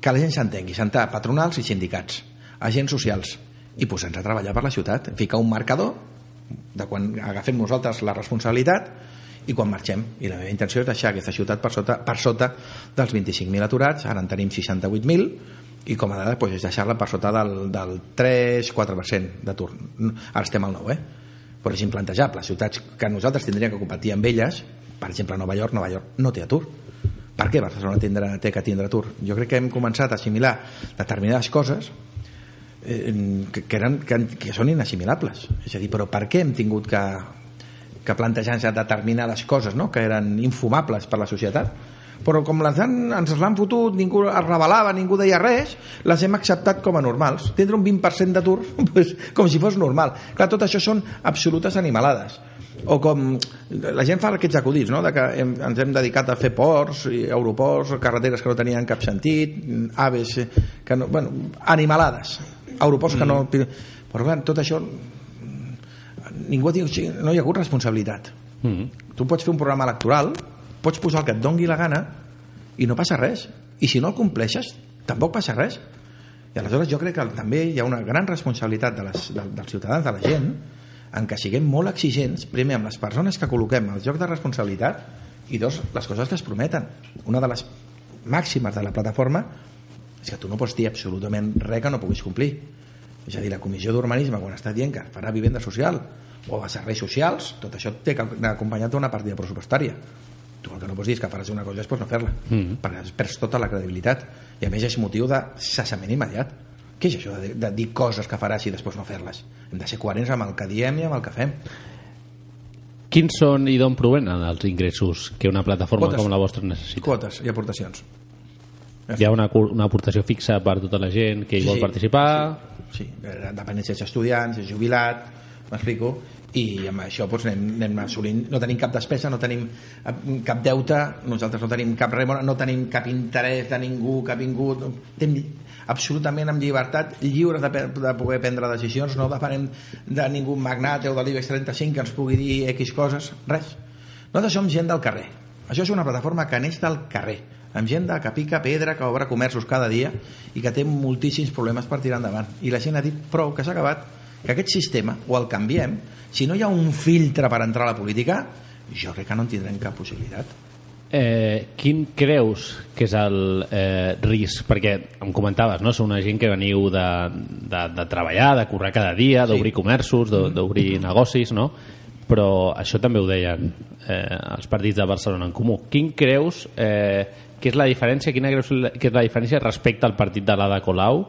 que la gent s'entengui, sentar patronals i sindicats agents socials i posar-nos a treballar per la ciutat. Ficar un marcador de quan agafem nosaltres la responsabilitat i quan marxem. I la meva intenció és deixar aquesta ciutat per sota, per sota dels 25.000 aturats, ara en tenim 68.000, i com a dada doncs, és deixar-la per sota del, del 3-4% d'atur. Ara estem al 9, eh? Però és implantejable. Ciutats que nosaltres tindríem que competir amb elles, per exemple, Nova York, Nova York no té atur. Per què Barcelona tindrà, té que tindre atur? Jo crec que hem començat a assimilar determinades coses eh, que, eren, que, que són inassimilables. És a dir, però per què hem tingut que, que plantejar-nos determinades coses no? que eren infumables per la societat? Però com les han, ens les han fotut, ningú es revelava, ningú deia res, les hem acceptat com a normals. Tindre un 20% d'atur [laughs] pues, com si fos normal. Clar, tot això són absolutes animalades o com la gent fa aquests acudits no? de que hem, ens hem dedicat a fer ports i aeroports, carreteres que no tenien cap sentit aves que no, bueno, animalades aeroports que no però clar, tot això ningú diu, "Sí, no hi ha hagut responsabilitat. Mm. tu pots fer un programa electoral pots posar el que et dongui la gana i no passa res. I si no el compleixes tampoc passa res. I aleshores jo crec que també hi ha una gran responsabilitat de les, de, dels ciutadans, de la gent en què siguem molt exigents primer amb les persones que col·loquem al lloc de responsabilitat i dos, les coses que es prometen. Una de les màximes de la plataforma és que tu no pots dir absolutament res que no puguis complir. És a dir, la comissió d'urbanisme quan està dient que farà vivenda social o a serveis socials, tot això té que anar acompanyat d'una partida pressupostària tu el que no pots dir és que faràs una cosa i després no fer-la Mm. perquè perds tota la credibilitat i a més és motiu de cessament immediat Què és això de, de dir coses que faràs i després no fer-les? Hem de ser coherents amb el que diem i amb el que fem. Quins són i d'on provenen els ingressos que una plataforma Quotes. com la vostra necessita? Quotes i aportacions. Hi ha una, una aportació fixa per tota la gent que hi vol participar? Sí, eh, depèn si ets estudiant, si ets jubilat, m'explico, i amb això doncs, anem, anem assolint, no tenim cap despesa, no tenim eh, cap deute, nosaltres no tenim cap remora, no tenim cap interès de ningú que ha vingut, estem absolutament amb llibertat, lliures de, de poder prendre decisions, no depenem de ningú magnat o de l'IBEX 35 que ens pugui dir X coses, res. Nosaltres som gent del carrer. Això és una plataforma que neix del carrer, amb gent que pica pedra, que obre comerços cada dia i que té moltíssims problemes per tirar endavant. I la gent ha dit prou, que s'ha acabat, que aquest sistema o el canviem, si no hi ha un filtre per entrar a la política, jo crec que no en tindrem cap possibilitat. Eh, quin creus que és el eh, risc? Perquè em comentaves, no? Sou una gent que veniu de, de, de treballar, de currar cada dia, d'obrir comerços, de- d'obrir negocis, no? Però això també ho deien eh, els partits de Barcelona en Comú. Quin creus eh, que és la diferència, quina creus que és la diferència respecte al partit de l'Ada Colau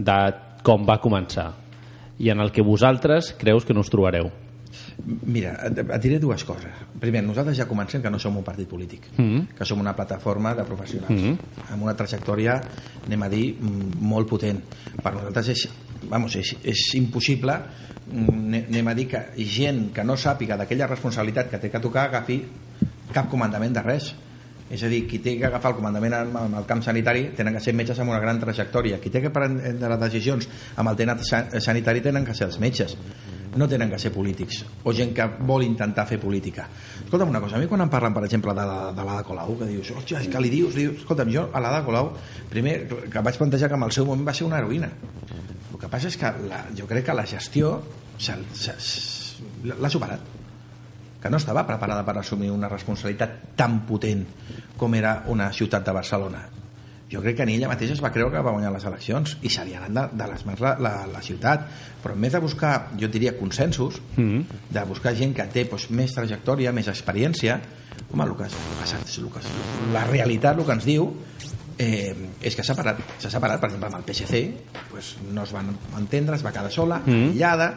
de com va començar i en el que vosaltres creus que no us trobareu? Mira, et, et diré dues coses. Primer, nosaltres ja comencem que no som un partit polític, Mm. que som una plataforma de professionals, Mhm. amb una trajectòria, anem a dir, mm, molt potent. Per nosaltres és, vamos, és, és impossible, mm, anem a dir, que gent que no sàpiga d'aquella responsabilitat que té que tocar agafi cap comandament de res. És a dir, qui té que agafar el comandament en, el camp sanitari tenen que ser metges amb una gran trajectòria. Qui té que prendre les decisions amb el tema sa- sanitari tenen que ser els metges. No tenen que ser polítics o gent que vol intentar fer política. Escolta'm una cosa, a mi quan em parlen, per exemple, de, la- de l'Ada Colau, que dius, hòstia, és que li dius, dius, escolta'm, jo a l'Ada Colau, primer, que vaig plantejar que en el seu moment va ser una heroïna. El que passa és que la, jo crec que la gestió l'ha superat que no estava preparada per assumir una responsabilitat tan potent com era una ciutat de Barcelona. Jo crec que ni ella mateixa es va creure que va guanyar les eleccions i se li ha anat de, de les mans la, la, la ciutat. Però en vez de buscar, jo diria, consensos, Mm. de buscar gent que té doncs, més trajectòria, més experiència, home, el que el que, la realitat, el que ens diu, eh, és que s'ha separat, separat, per exemple, amb el PSC, pues, no es van entendre, es va quedar sola, Mm. aïllada,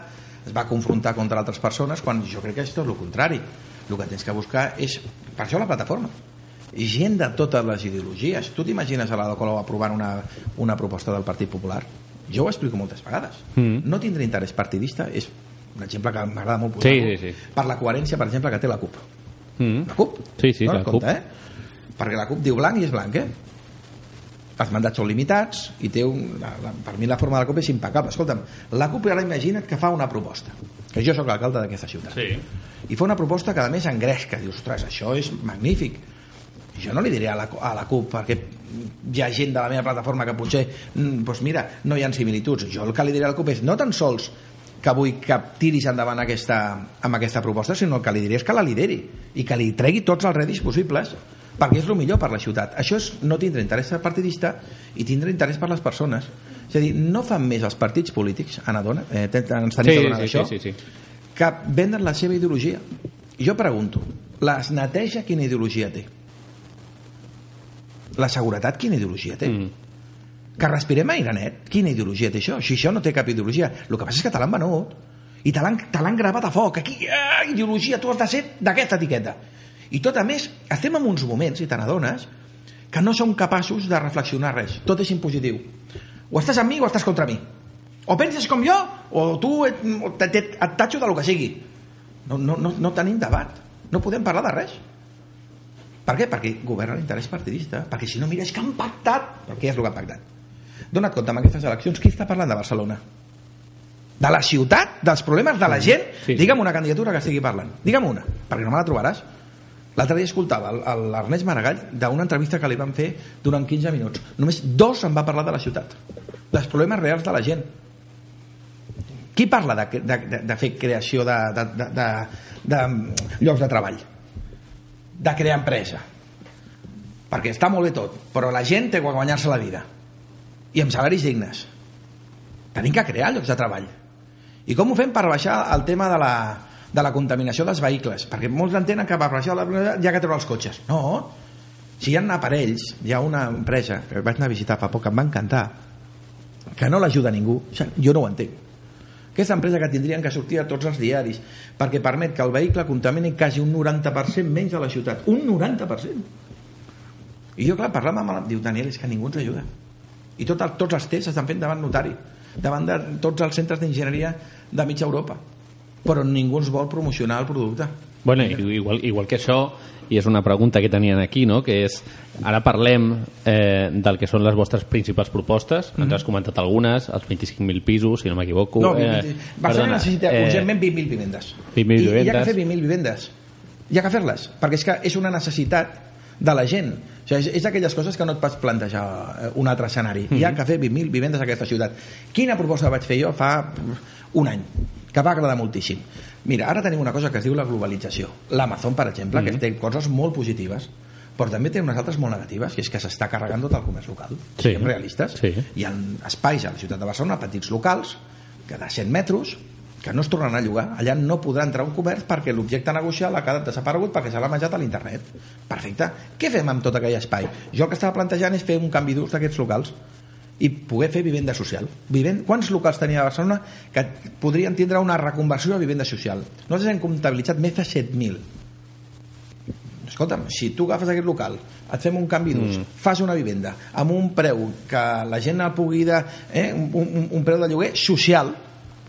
es va confrontar contra altres persones, quan jo crec que és tot el contrari. El que tens que buscar és, per això la plataforma, i gent de totes les ideologies. Tu t'imagines a la Colau aprovant una, una proposta del Partit Popular? Jo ho explico moltes vegades. Mm. No tindre interès partidista és un exemple que m'agrada molt posar Sí, sí, sí. per la coherència, per exemple, que té la CUP. Mm. La CUP? Sí, sí, no, la compte, CUP. Eh? Perquè la CUP diu blanc i és blanc, eh? Els mandats són limitats i té un, la, la, per mi la forma de la CUP és impecable. Escolta'm, la CUP ara imagina't que fa una proposta, que jo sóc l'alcalde d'aquesta ciutat. Sí. I fa una proposta que a més engresca, dius, ostres, això és magnífic. Jo no li diré a la, a la CUP perquè hi ha gent de la meva plataforma que potser, mm, doncs mira, no hi ha similituds. Jo el que li diré a la CUP és no tan sols que vull que tiris endavant aquesta, amb aquesta proposta, sinó el que li diré és que la lideri i que li tregui tots els rèdits possibles perquè és el millor per la ciutat. Això és no tindre interès partidista i tindre interès per les persones. És a dir, no fan més els partits polítics, Anna Dona, eh, ens tenim Sí, que donar sí, això, sí, sí, sí. que venen la seva ideologia. Jo pregunto, les neteja quina ideologia té? La seguretat quina ideologia té? Mm. Que respirem aire net, quina ideologia té això? Si això no té cap ideologia, el que passa és que te l'han venut i te l'han gravat a foc. Aquí, ah, ideologia, tu has de ser d'aquesta etiqueta. I tot a més, estem en uns moments, i te n'adones, que no som capaços de reflexionar res. Tot és impositiu. O estàs amb mi o estàs contra mi. O penses com jo, o tu et, et, et, et tatxo de lo que sigui. No, no, no, no tenim debat. No podem parlar de res. Per què? Perquè governa l'interès partidista. Perquè si no, mira, és que han pactat. Però què és el que han pactat? Dona't compte, amb aquestes eleccions, qui està parlant de Barcelona? De la ciutat? Dels problemes de la gent? Sí, sí. Digue'm una candidatura que estigui parlant. Digue'm una, perquè no me la trobaràs. L'altre dia escoltava l'Ernest Maragall d'una entrevista que li van fer durant 15 minuts. Només dos en va parlar de la ciutat. Dels problemes reals de la gent. Qui parla de, de, de, de fer creació de, de, de, de, de llocs de treball? De crear empresa? Perquè està molt bé tot, però la gent té que guanyar-se la vida. I amb salaris dignes. Tenim que crear llocs de treball. I com ho fem per baixar el tema de la, de la contaminació dels vehicles? Perquè molts entenen que per baixar la ja que treure els cotxes. No, si hi ha aparells, hi ha una empresa que vaig anar a visitar fa poc, em va encantar, que no l'ajuda ningú, jo no ho entenc. Aquesta empresa que tindrien que sortir a tots els diaris perquè permet que el vehicle contamini quasi un 90% menys a la ciutat. Un 90%! I jo, clar, parlant amb el... Diu, Daniel, és que ningú ens ajuda. I tot el, tots els tests s'estan fent davant notari, davant de tots els centres d'enginyeria de mitja Europa. Però ningú ens vol promocionar el producte. Bueno, igual, igual que això, i és una pregunta que tenien aquí, no? que és, ara parlem eh, del que són les vostres principals propostes, ens Mhm. has comentat algunes, els 25.000 pisos, si no m'equivoco. No, eh, 20, Barcelona necessita eh, urgentment 20.000 vivendes. 20.000 I, I hi ha que vivendes. fer 20.000 vivendes. Hi ha que fer-les, perquè és que és una necessitat de la gent. O sigui, és, és d'aquelles coses que no et pots plantejar eh, un altre escenari. Hi ha Mhm. que fer 20.000 vivendes a aquesta ciutat. Quina proposta vaig fer jo fa mm, un any? Que va agradar moltíssim. Mira, ara tenim una cosa que es diu la globalització. L'Amazon, per exemple, Mhm. que té coses molt positives, però també té unes altres molt negatives, que és que s'està carregant tot el comerç local. Sí. Siguem realistes. Sí. Hi ha espais a la ciutat de Barcelona, petits locals, que de 100 metres, que no es tornaran a llogar. Allà no podrà entrar un comerç perquè l'objecte negocial ha quedat desaparegut perquè se l'ha menjat a l'internet. Perfecte. Què fem amb tot aquell espai? Jo el que estava plantejant és fer un canvi d'ús d'aquests locals i poder fer vivenda social. Vivent... Quants locals tenia a Barcelona que podrien tindre una reconversió a vivenda social? Nosaltres hem comptabilitzat més de 7.000 escolta'm, si tu agafes aquest local, et fem un canvi d'ús, mm. fas una vivenda amb un preu que la gent el pugui de, eh, un, un, un preu de lloguer social,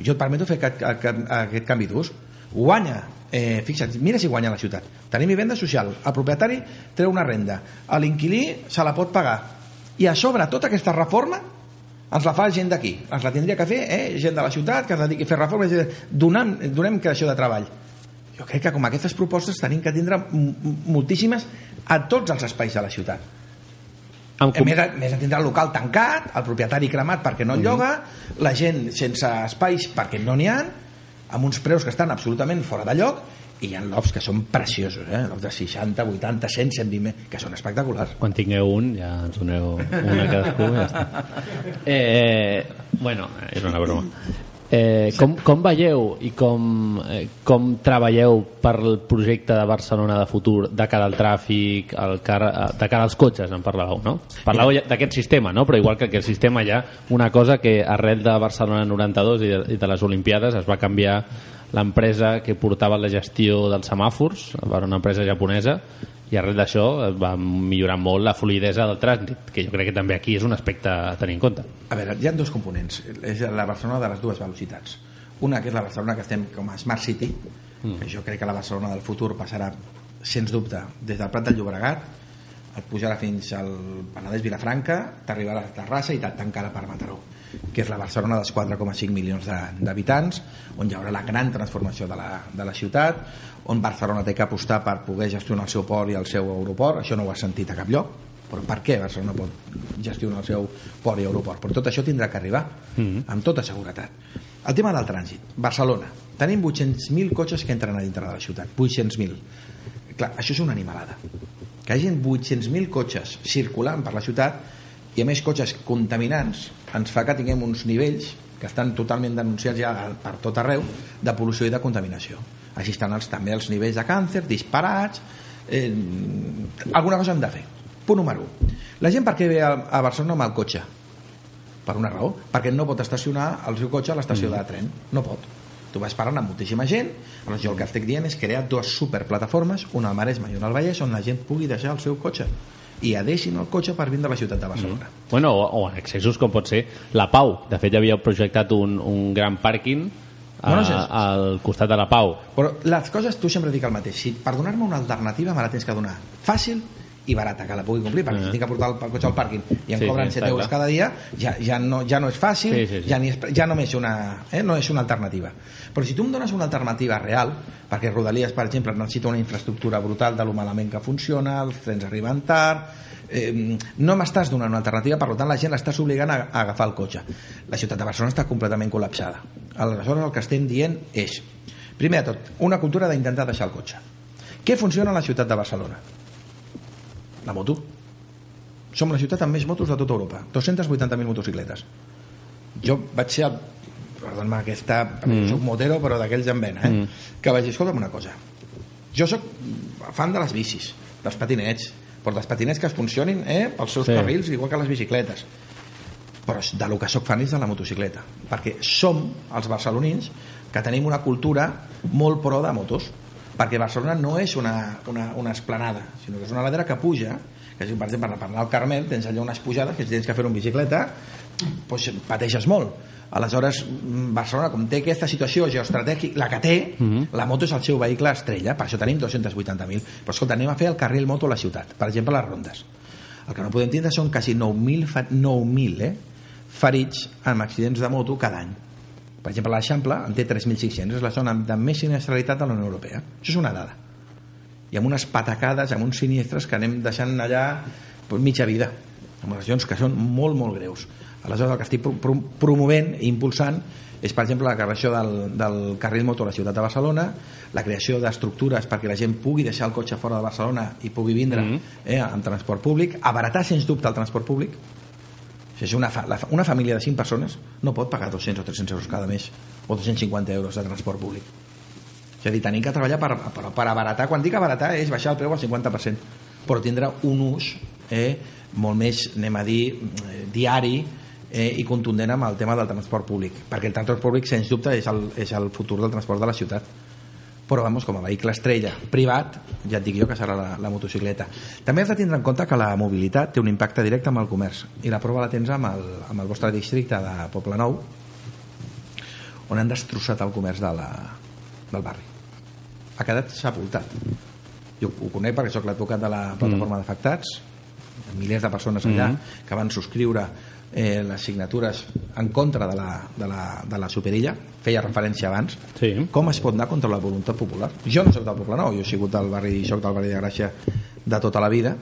jo et permeto fer aquest, aquest, aquest canvi d'ús, guanya, eh, fixa't, mira si guanya la ciutat. Tenim vivenda social, el propietari treu una renda, l'inquilí se la pot pagar, i a sobre tota aquesta reforma ens la fa gent d'aquí, ens la tindria que fer eh, gent de la ciutat que es dediqui a fer reformes, dir, donem, donem creació de treball. Jo crec que com aquestes propostes tenim que tindre moltíssimes a tots els espais de la ciutat. Amb Com... Més, a, més a tindre el local tancat, el propietari cremat perquè no el lloga, la gent sense espais perquè no n'hi ha, amb uns preus que estan absolutament fora de lloc, i hi ha lots que són preciosos, eh? lots de 60, 80, 100, 120, que són espectaculars. Quan tingueu un, ja ens doneu una cadascú i ja està. Eh, bueno, és una broma. Eh, com, com veieu i com, eh, com treballeu per el projecte de Barcelona de futur de cara al tràfic, al cara, de cara als cotxes, en parlàveu, no? Parlàveu ja d'aquest sistema, no? Però igual que aquest sistema hi ha una cosa que arrel de Barcelona 92 i de, i de les Olimpiades es va canviar l'empresa que portava la gestió dels semàfors, va una empresa japonesa, i arrel d'això va millorar molt la fluidesa del trànsit, que jo crec que també aquí és un aspecte a tenir en compte. A veure, hi ha dos components. És la Barcelona de les dues velocitats. Una, que és la Barcelona que estem com a Smart City, mm. que jo crec que la Barcelona del futur passarà, sens dubte, des del Prat del Llobregat, et pujarà fins al Penedès Vilafranca, t'arribarà a Terrassa i te'n tancarà per Mataró que és la Barcelona dels 4,5 milions d'habitants, on hi haurà la gran transformació de la, de la ciutat, on Barcelona té que apostar per poder gestionar el seu port i el seu aeroport, això no ho has sentit a cap lloc, però per què Barcelona pot gestionar el seu port i aeroport? Però tot això tindrà que arribar, amb tota seguretat. El tema del trànsit. Barcelona. Tenim 800.000 cotxes que entren a dintre de la ciutat. 800.000. Clar, això és una animalada. Que hi hagi 800.000 cotxes circulant per la ciutat i a més cotxes contaminants ens fa que tinguem uns nivells que estan totalment denunciats ja per tot arreu de pol·lució i de contaminació. Així estan els, també els nivells de càncer disparats. Eh, alguna cosa hem de fer. Punt número 1. La gent per què ve a, a Barcelona amb el cotxe? Per una raó. Perquè no pot estacionar el seu cotxe a l'estació de tren. No pot. Tu vas parlant amb moltíssima gent, aleshores jo el que estic dient és crear dues superplataformes, una al Maresme i una al Vallès, on la gent pugui deixar el seu cotxe i adeixin el cotxe per vindre a la ciutat de Barcelona. Bueno, o, o en accessos com pot ser la Pau. De fet, ja havia projectat un, un gran pàrquing a, No, no, sí. al costat de la Pau. Però les coses, tu sempre dic el mateix. Si per donar-me una alternativa me la tens que donar fàcil i barata, que la pugui complir, perquè Ah. si tinc que portar el cotxe al pàrquing i em Sí, cobren sí, 7 està euros clar. cada dia, ja, ja, no, ja no és fàcil, Sí, sí, sí. ja, ni és, ja no, és una, eh, no és una alternativa. Però si tu em dones una alternativa real, perquè Rodalies, per exemple, necessita una infraestructura brutal de lo malament que funciona, els trens arriben tard, eh, no m'estàs donant una alternativa, per tant la gent l'estàs obligant a, a agafar el cotxe. La ciutat de Barcelona està completament col·lapsada. Aleshores el que estem dient és, primer de tot, una cultura d'intentar deixar el cotxe. Què funciona a la ciutat de Barcelona? La moto. Som la ciutat amb més motos de tota Europa. 280.000 motocicletes. Jo vaig ser perdona aquesta, Mm. soc motero però d'aquells en vena, eh? Mm. que vaig dir, escolta'm una cosa jo sóc fan de les bicis dels patinets però dels patinets que es funcionin eh? pels seus Sí. carrils igual que les bicicletes però de lo que sóc fan és de la motocicleta perquè som els barcelonins que tenim una cultura molt pro de motos perquè Barcelona no és una, una, una esplanada sinó que és una ladera que puja que si, per exemple per anar al Carmel tens allà unes pujades que si tens que fer-ho en bicicleta doncs pateixes molt. Aleshores mm, Barcelona com té aquesta situació geoestratègica la que té, la moto és el seu vehicle estrella per això tenim 280.000 però escolta, anem a fer el carril moto a la ciutat per exemple les rondes. El que no podem tindre són quasi 9.000 fa- 9.000 eh, ferits amb accidents de moto cada any per exemple l'Eixample en té 3.600 és la zona de més sinistralitat de la Unió Europea. Això és una dada. I amb unes patacades, amb uns sinistres que anem deixant allà pues, mitja vida. Amb lesions que són molt, molt greus. Aleshores el que estic pro pro promovent i impulsant és per exemple la creació del, del carril moto a la ciutat de Barcelona la creació d'estructures perquè la gent pugui deixar el cotxe fora de Barcelona i pugui vindre mm -hmm. eh, en transport públic abaratar sens dubte el transport públic si és una, fa la una família de 5 persones no pot pagar 200 o 300 euros cada mes o 250 euros de transport públic. És a dir, tenim que treballar per, per, per abaratar. Quan dic abaratar és baixar el preu al 50% però tindrà un ús eh, molt més, anem a dir eh, diari eh, i contundent amb el tema del transport públic. Perquè el transport públic sens dubte és el, és el futur del transport de la ciutat però vamos, com a vehicle estrella privat, ja et dic jo que serà la, la motocicleta. També has de tindre en compte que la mobilitat té un impacte directe amb el comerç i la prova la tens amb el, amb el vostre districte de Poblenou on han destrossat el comerç de la, del barri ha quedat sepultat jo ho conec perquè sóc l'advocat de la plataforma mm. d'afectats milers de persones allà Mm. que van subscriure eh, les signatures en contra de la, de la, de la superilla feia referència abans sí. com es pot anar contra la voluntat popular jo no sóc del Poble Nou, jo he sigut del barri soc del barri de Gràcia de tota la vida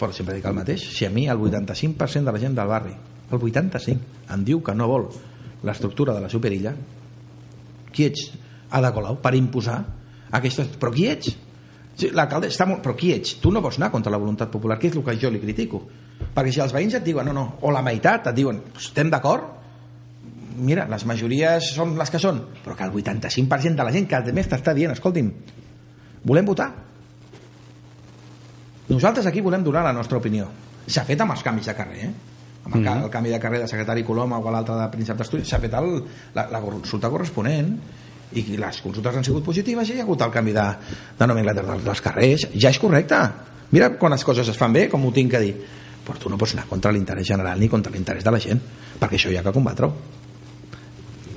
però sempre dic el mateix si a mi el 85% de la gent del barri el 85% em diu que no vol l'estructura de la superilla qui ets Ada Colau per imposar aquestes... però qui ets? Sí, l'alcalde està molt... però qui ets? tu no vols anar contra la voluntat popular que és el que jo li critico perquè si els veïns et diuen no, no, o la meitat et diuen estem d'acord? Mira, les majories són les que són però que el 85% de la gent que a més t'està dient escolti'm, volem votar? Nosaltres aquí volem donar la nostra opinió. S'ha fet amb els canvis de carrer eh? amb el, ca- Mhm. el canvi de carrer de secretari Coloma o l'altre de príncep d'estudi s'ha fet el, la, la consulta corresponent i les consultes han sigut positives i hi ha hagut el canvi de, de nomenclatura dels, dels carrers. Ja és correcte. Mira quan les coses es fan bé com ho tinc que dir però tu no pots anar contra l'interès general ni contra l'interès de la gent perquè això hi ha que combatre-ho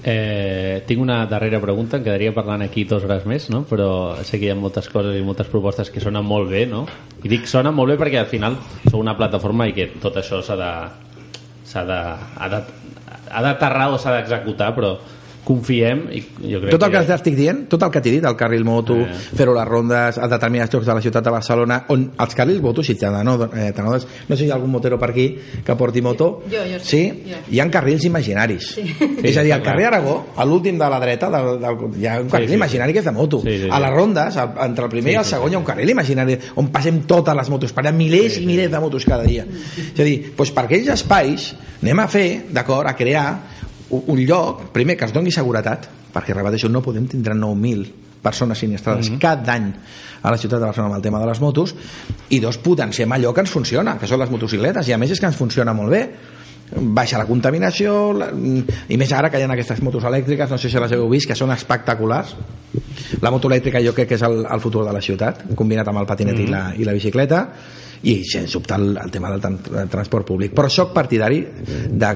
Eh, tinc una darrera pregunta, em quedaria parlant aquí dues hores més, no? però sé que hi ha moltes coses i moltes propostes que sonen molt bé, no? I dic sonen molt bé perquè al final sou una plataforma i que tot això s'ha de s'ha de ha de ha d'aterrar o s'ha d'executar, però confiem i jo crec tot el que que estic dient, tot el que t'he dit, el carril moto, Eh. fer-ho les rondes, a determinats llocs de la ciutat de Barcelona, on els carrils moto, si eh, t'anodes- no sé si hi ha algun motero per aquí que porti moto, Jo, jo sí. sí? Jo. Hi ha carrils imaginaris. Sí. és a dir, al carrer Aragó, a l'últim de la dreta, del, del, hi ha un carril Sí, sí, imaginari que és de moto. Sí, sí, sí. A les rondes, a, entre el primer Sí, i el sí, segon, sí. hi ha un carril imaginari on passem totes les motos, parem milers i milers de motos cada dia. És a dir, doncs per aquells espais anem a fer, d'acord, a crear un lloc, primer, que es doni seguretat, perquè repeteixo, no podem tindre 9.000 persones sinistrades Mhm. cada any a la ciutat de Barcelona amb el tema de les motos i dos, potenciem allò que ens funciona que són les motocicletes, i a més és que ens funciona molt bé baixa la contaminació la, i més ara que hi ha aquestes motos elèctriques no sé si les heu vist, que són espectaculars. La moto elèctrica jo crec que és el, el futur de la ciutat, combinat amb el patinet i, la, i la bicicleta i sens dubte el, el tema del transport públic. Però sóc partidari de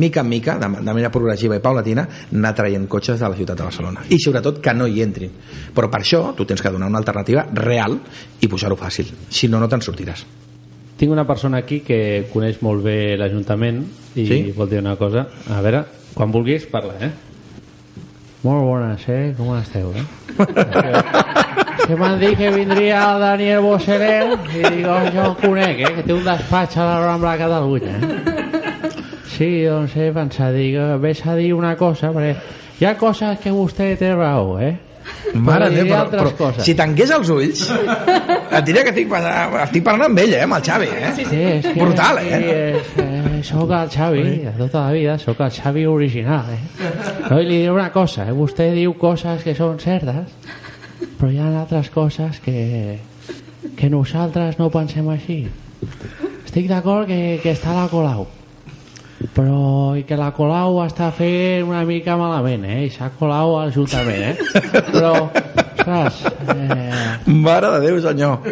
mica en mica, de, de manera progressiva i paulatina anar traient cotxes de la ciutat de Barcelona. I sobretot que no hi entrin. Però per això tu tens que donar una alternativa real i posar-ho fàcil, si no no te'n sortiràs tinc una persona aquí que coneix molt bé l'Ajuntament i Sí? vol dir una cosa a veure, quan vulguis parla eh? molt bones, eh? com esteu eh? que m'han dit que vindria el Daniel Bosseret i dic, oh, jo el conec, eh? que té un despatx a la Rambla de Catalunya eh? sí, doncs he pensat dic, ves a dir una cosa perquè hi ha coses que vostè té raó eh? Mare Però meva, diré però, però coses. si tanqués els ulls et diria que estic, estic parlant amb ell, eh, amb el Xavi eh? Sí, és que, brutal sí, eh? és, eh, sóc el Xavi, de tota la vida, sóc el Xavi original, eh? I li diré una cosa, eh? vostè diu coses que són certes, però hi ha altres coses que, que nosaltres no pensem així. Estic d'acord que, que està la Colau. Però i que la Colau està fent una mica malament, eh? I s'ha colau a l'Ajuntament, eh? Però, saps? Eh... Mare de Déu, senyor.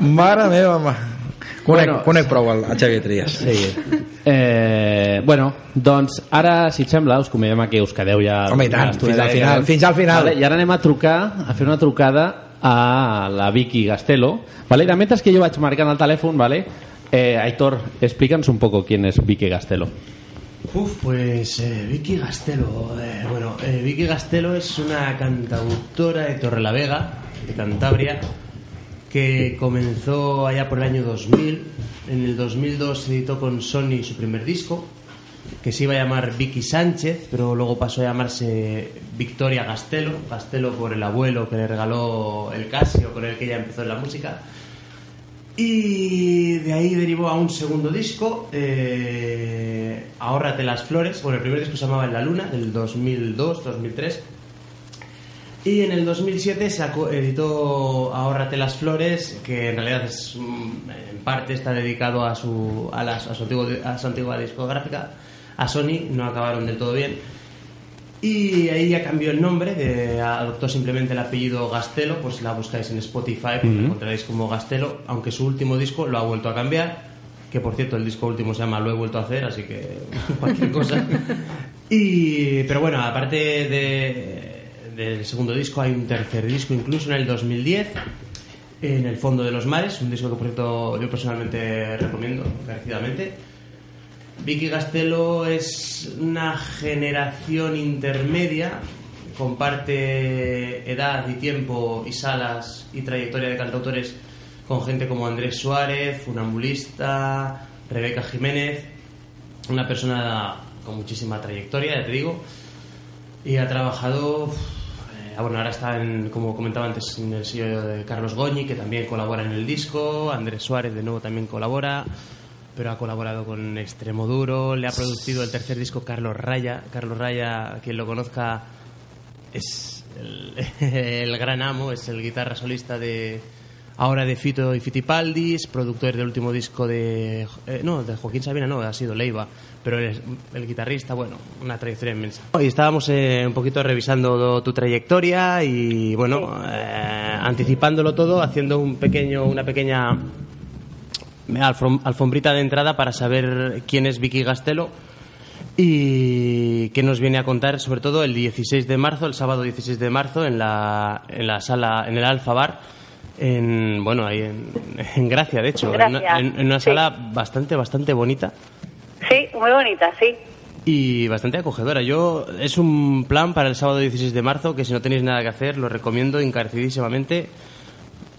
Mare meva, ma. Conec, Bueno, conec prou el, el Xavier Trias. Sí. Eh, bueno, doncs ara, si et sembla, us convidem a que us quedeu ja... Home, i tant, fins al final, fins al final. Vale, I ara anem a trucar, a fer una trucada a la Vicky Gastelo. Vale? De mentre que jo vaig marcant el telèfon, vale? Eh, Aitor, explica'ns un poco quién es Vicky Gastelo. Uf, pues eh, Vicky Gastelo. eh, bueno, eh, Vicky Gastelo es una cantautora de Torrelavega, de Cantabria, que comenzó allá por el año 2000. En el 2002 editó con Sony su primer disco, que se iba a llamar Vicky Sánchez, pero luego pasó a llamarse Victoria Gastelo. Gastelo por el abuelo que le regaló el Casio, con el que ella empezó en la música. Y de ahí derivó a un segundo disco, eh, Ahórrate las flores. Bueno, el primer disco se llamaba En la luna, del 2002-2003. Y en el 2007 sacó, editó Ahórrate las flores, que en realidad es, mm, en parte está dedicado a su, a, las- a a su antigua discográfica, a Sony, no acabaron del todo bien. Y ahí ya cambió el nombre, de- adoptó simplemente el apellido Gastelo, pues la buscáis en Spotify, pues la Ujú. encontraréis como Gastelo, aunque su último disco lo ha vuelto a cambiar, que por cierto el disco último se llama Lo he vuelto a hacer, así que [laughs] cualquier cosa. Y, pero bueno, aparte de, del segundo disco hay un tercer disco, incluso en el 2010, en el fondo de los mares, un disco que por cierto yo personalmente recomiendo encarecidamente. Vicky Gastelo es una generación intermedia, comparte edad y tiempo y salas y trayectoria de cantautores con gente como Andrés Suárez, Funambulista, Rebeca Jiménez, una persona con muchísima trayectoria, ya te digo, y ha trabajado, eh, ahora está, en, como comentaba antes, en el sello de Carlos Goñi, que también colabora en el disco, Andrés Suárez de nuevo también colabora, pero ha colaborado con Extremo Duro, le ha producido el tercer disco Carlos Raya, Carlos Raya, quien lo conozca, es el, [laughs] el gran amo, es el guitarra solista de ahora de Fito y Fitipaldis, productor del último disco de eh, no, de Joaquín Sabina, no, ha sido Leiva, pero es el guitarrista, bueno, una trayectoria inmensa. Y estábamos eh, un poquito revisando tu trayectoria y bueno, eh, anticipándolo todo, haciendo un pequeño una pequeña alfom- alfombrita de entrada para saber quién es Vicky Gastelo y qué nos viene a contar sobre todo el 16 de marzo, el sábado 16 de marzo en la, en la sala, en el Alfa Bar, en, bueno, ahí en, [laughs] en Gracia, de hecho, en una, en- en una sí. sala bastante, bastante bonita Sí, muy bonita, sí. y bastante acogedora. Yo es un plan para el sábado 16 de marzo que si no tenéis nada que hacer lo recomiendo encarecidísimamente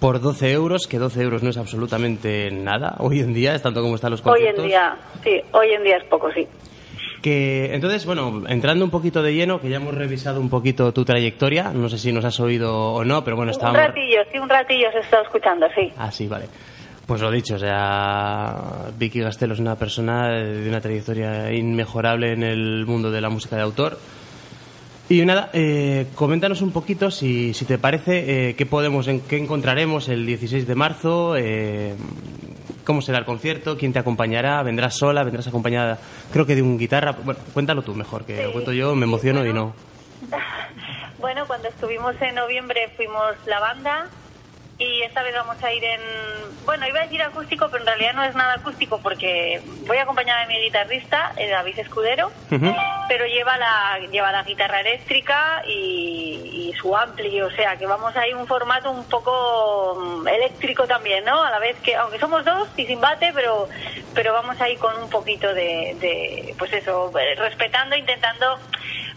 por 12 euros, que 12 euros no es absolutamente nada hoy en día, es tanto como están los Hoy conciertos. en día, sí, hoy en día es poco, sí. Que, entonces, bueno, entrando un poquito de lleno, que ya hemos revisado un poquito tu trayectoria, no sé si nos has oído o no, pero bueno, Un estábamos... ratillo, sí, un ratillo os he estado escuchando, sí. Ah, sí, vale. Pues lo dicho, o sea, Vicky Gastelo es una persona de una trayectoria inmejorable en el mundo de la música de autor. Y nada, eh, coméntanos un poquito, si, si te parece, eh, qué podemos, en, qué encontraremos el 16 de marzo, eh, cómo será el concierto, quién te acompañará, vendrás sola, vendrás acompañada, creo que de un guitarra. Bueno, cuéntalo tú mejor, que lo cuento yo, me emociono y no. [laughs] Bueno, cuando estuvimos en noviembre fuimos la banda y esta vez vamos a ir en... Bueno, iba a decir acústico, pero en realidad no es nada acústico porque voy acompañada de mi guitarrista, eh, David Escudero, pero lleva la, lleva la guitarra eléctrica y, y su ampli, o sea que vamos a ir un formato un poco mm, eléctrico también, ¿no? A la vez que, aunque somos dos y sin bate, pero, pero vamos a ir con un poquito de, de pues eso, respetando, intentando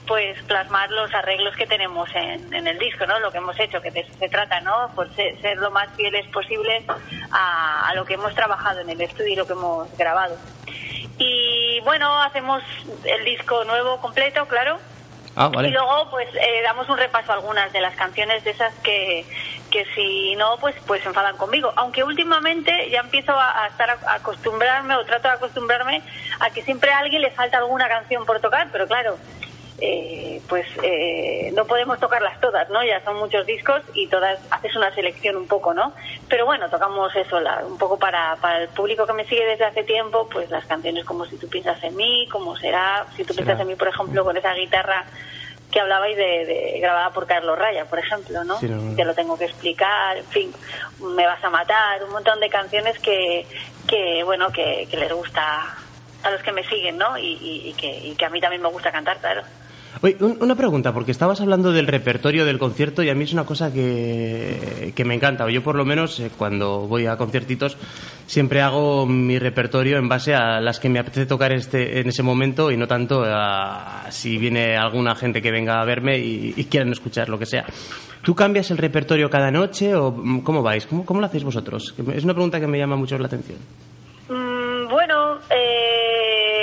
pues plasmar los arreglos que tenemos en, en el disco, ¿no? Lo que hemos hecho, que de eso se trata, ¿no? Pues ser, ser lo más fieles posibles a, a lo que hemos trabajado en el estudio y lo que hemos grabado. Y bueno, hacemos el disco nuevo completo, claro. Ah, vale. Y luego, pues, eh, damos un repaso a algunas de las canciones de esas que, que si no, pues, pues se enfadan conmigo. Aunque últimamente ya empiezo a, a estar a acostumbrarme o trato de acostumbrarme a que siempre a alguien le falta alguna canción por tocar, pero claro, eh, pues eh, no podemos tocarlas todas, ¿no? Ya son muchos discos y todas haces una selección un poco, ¿no? Pero bueno, tocamos eso, la- un poco para, para el público que me sigue desde hace tiempo, pues las canciones como Si tú piensas en mí, como será, Si tú piensas en mí, por ejemplo, con esa guitarra que hablabais de, de- grabada por Carlos Raya, por ejemplo, ¿no? Sí, no. Te lo tengo que explicar, en fin, me vas a matar, un montón de canciones que, que bueno, que, que les gusta a los que me siguen, ¿no? Y, y- y que, y que a mí también me gusta cantar, claro. Oye, un- una pregunta, porque estabas hablando del repertorio del concierto y a mí es una cosa que, que me encanta. Yo por lo menos eh, cuando voy a conciertitos siempre hago mi repertorio en base a las que me apetece tocar este, en ese momento y no tanto a si viene alguna gente que venga a verme y, y quieran escuchar lo que sea. ¿Tú cambias el repertorio cada noche o mm, cómo vais? ¿Cómo, cómo lo hacéis vosotros? Es una pregunta que me llama mucho la atención. Mm, bueno, eh,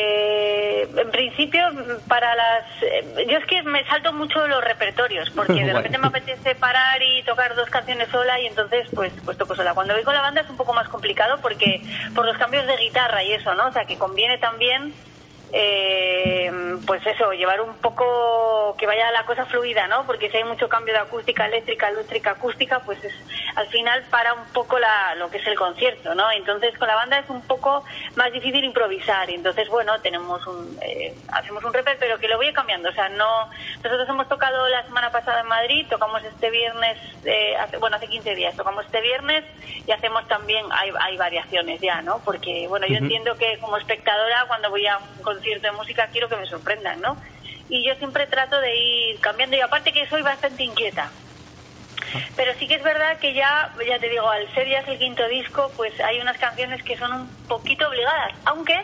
en principio, para las. eh, yo es que me salto mucho los repertorios, porque de [laughs] repente me apetece parar y tocar dos canciones sola, y entonces, pues, pues toco sola. Cuando voy con la banda es un poco más complicado, porque por los cambios de guitarra y eso, ¿no? O sea, que conviene también. Eh, pues eso, llevar un poco que vaya la cosa fluida, ¿no? Porque si hay mucho cambio de acústica eléctrica, eléctrica acústica, pues es, al final para un poco la, lo que es el concierto, ¿no? Entonces con la banda es un poco más difícil improvisar. Entonces, bueno, tenemos un, eh, hacemos un reper, pero que lo voy cambiando. O sea, no, nosotros hemos tocado la semana pasada en Madrid, tocamos este viernes, eh, hace- bueno, hace 15 días, tocamos este viernes y hacemos también, hay, hay variaciones ya, ¿no? Porque, bueno, yo entiendo que como espectadora, cuando voy a un concierto de música, quiero que me sorprendan, ¿no? Y yo siempre trato de ir cambiando, y aparte que soy bastante inquieta. Pero sí que es verdad que ya, ya te digo, al ser ya es el quinto disco, pues hay unas canciones que son un poquito obligadas, aunque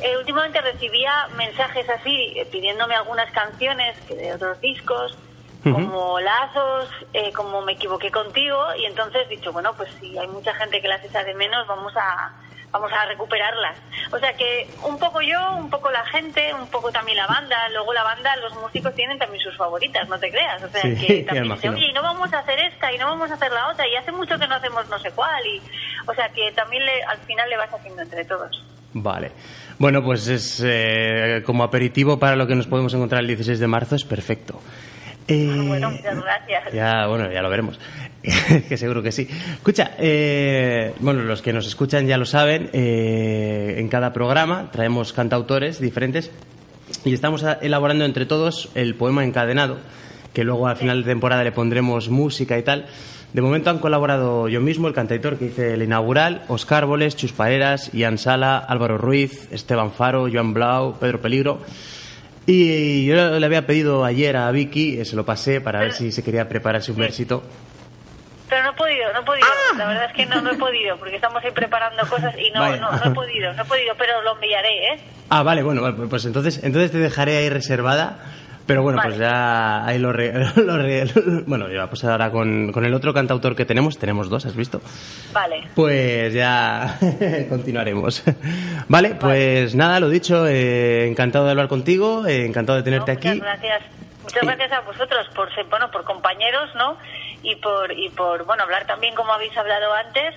eh, últimamente recibía mensajes así, eh, pidiéndome algunas canciones de otros discos, como Lazos, eh, como Me equivoqué contigo, y entonces he dicho, bueno, pues si hay mucha gente que las echa de menos, vamos a vamos a recuperarlas. O sea que un poco yo, un poco la gente, un poco también la banda, luego la banda, los músicos tienen también sus favoritas, no te creas. O sea Sí, que [laughs] también oye, y no vamos a hacer esta, y no vamos a hacer la otra, y hace mucho que no hacemos no sé cuál, y o sea que también le, al final le vas haciendo entre todos. Vale. Bueno, pues es eh, como aperitivo para lo que nos podemos encontrar el 16 de marzo, es perfecto. Eh, Bueno, muchas gracias. ya, bueno, ya lo veremos. [laughs] que seguro que sí. Escucha, eh, bueno, los que nos escuchan ya lo saben, eh, en cada programa traemos cantautores diferentes y estamos elaborando entre todos el poema encadenado, que luego al final de temporada le pondremos música y tal. De momento han colaborado yo mismo, el cantautor que hice el inaugural, Oscar Boles, Chus Pareras, Ian Sala, Álvaro Ruiz, Esteban Faro, Joan Blau, Pedro Peligro. Y yo le había pedido ayer a Vicky, eh, se lo pasé para ver si se quería prepararse un versito. Pero no he podido, no he podido. La verdad es que no, no he podido, porque estamos ahí preparando cosas y no, no, no he podido, no he podido, pero lo enviaré, ¿eh? Ah, vale, bueno, pues entonces, entonces te dejaré ahí reservada. Pero bueno, pues ya ahí lo, re- [laughs] lo re- [laughs] Bueno, ya pues ahora con, con el otro cantautor que tenemos, tenemos dos, ¿has visto? Vale. Pues ya [laughs] continuaremos. Vale, pues nada, lo dicho, eh, encantado de hablar contigo, eh, encantado de tenerte Muchas aquí. gracias. Muchas gracias a vosotros por ser, bueno, por compañeros, ¿no? Y por, y por, bueno, hablar también como habéis hablado antes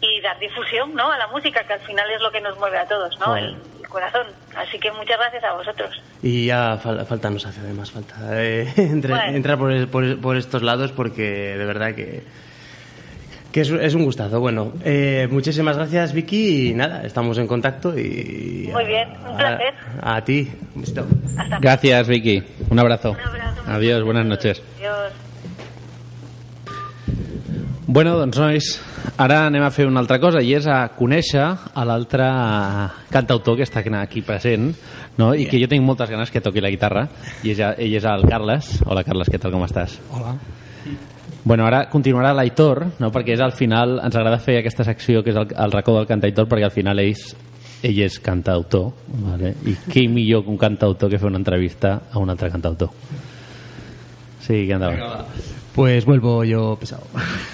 y dar difusión, ¿no? A la música, que al final es lo que nos mueve a todos, ¿no? El, el corazón. Así que muchas gracias a vosotros. Y ya fal- falta nos hace además falta eh, [laughs] entre- Bueno. entrar por, por- por estos lados porque de verdad que, que es, es un gustazo. Bueno, eh, muchísimas gracias Vicky y nada, estamos en contacto y Muy bien, un placer. a, a ti. Un besito. Gracias, Vicky. Un abrazo. Adiós, buenas noches. Adiós. Bueno, doncs nois, ara anem a fer una altra cosa i és a conèixer a l'altre cantautor que està aquí present no? i que jo tinc moltes ganes que toqui la guitarra i és, ell és el Carles. Hola Carles, què tal, com estàs? Hola. Bueno, ara continuarà l'Aitor, no? perquè és al final, ens agrada fer aquesta secció que és el, el racó del cantautor perquè al final ells, ell és cantautor vale? i què millor que un cantautor que fer una entrevista a un altre cantautor sí, que endavant Pues vuelvo yo pesado.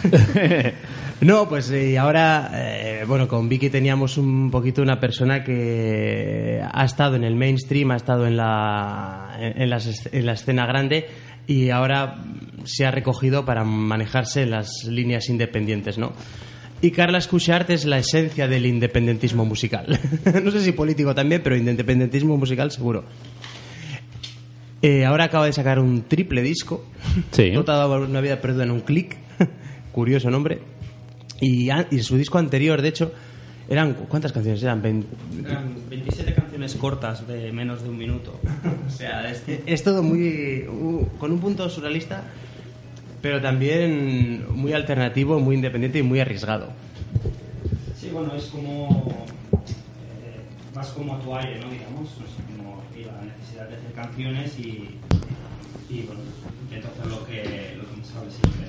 [laughs] [laughs] no, pues y ahora, eh, bueno, con Vicky teníamos un poquito una persona que ha estado en el mainstream, ha estado en la, en, las la escena grande y ahora se ha recogido para manejarse en las líneas independientes, ¿no? Y Carla Cushart es la esencia del independentismo musical. [laughs] no sé si político también, pero independentismo musical seguro. Eh, ahora acaba de sacar un triple disco. Sí. [laughs] Toda una vida perdida en un clic. [laughs] Curioso nombre. Y, a- y su disco anterior, de hecho, eran. ¿Cuántas canciones eran? Vein- Eran 27 canciones cortas de menos de un minuto. O sea, es, es todo muy. uh, con un punto surrealista, pero también muy alternativo, muy independiente y muy arriesgado. Sí, bueno, es como. eh, vas como a tu aire, ¿no? Digamos, no sé, necesidad de hacer canciones y. Y bueno, intento hacer lo que, lo que me sale siempre.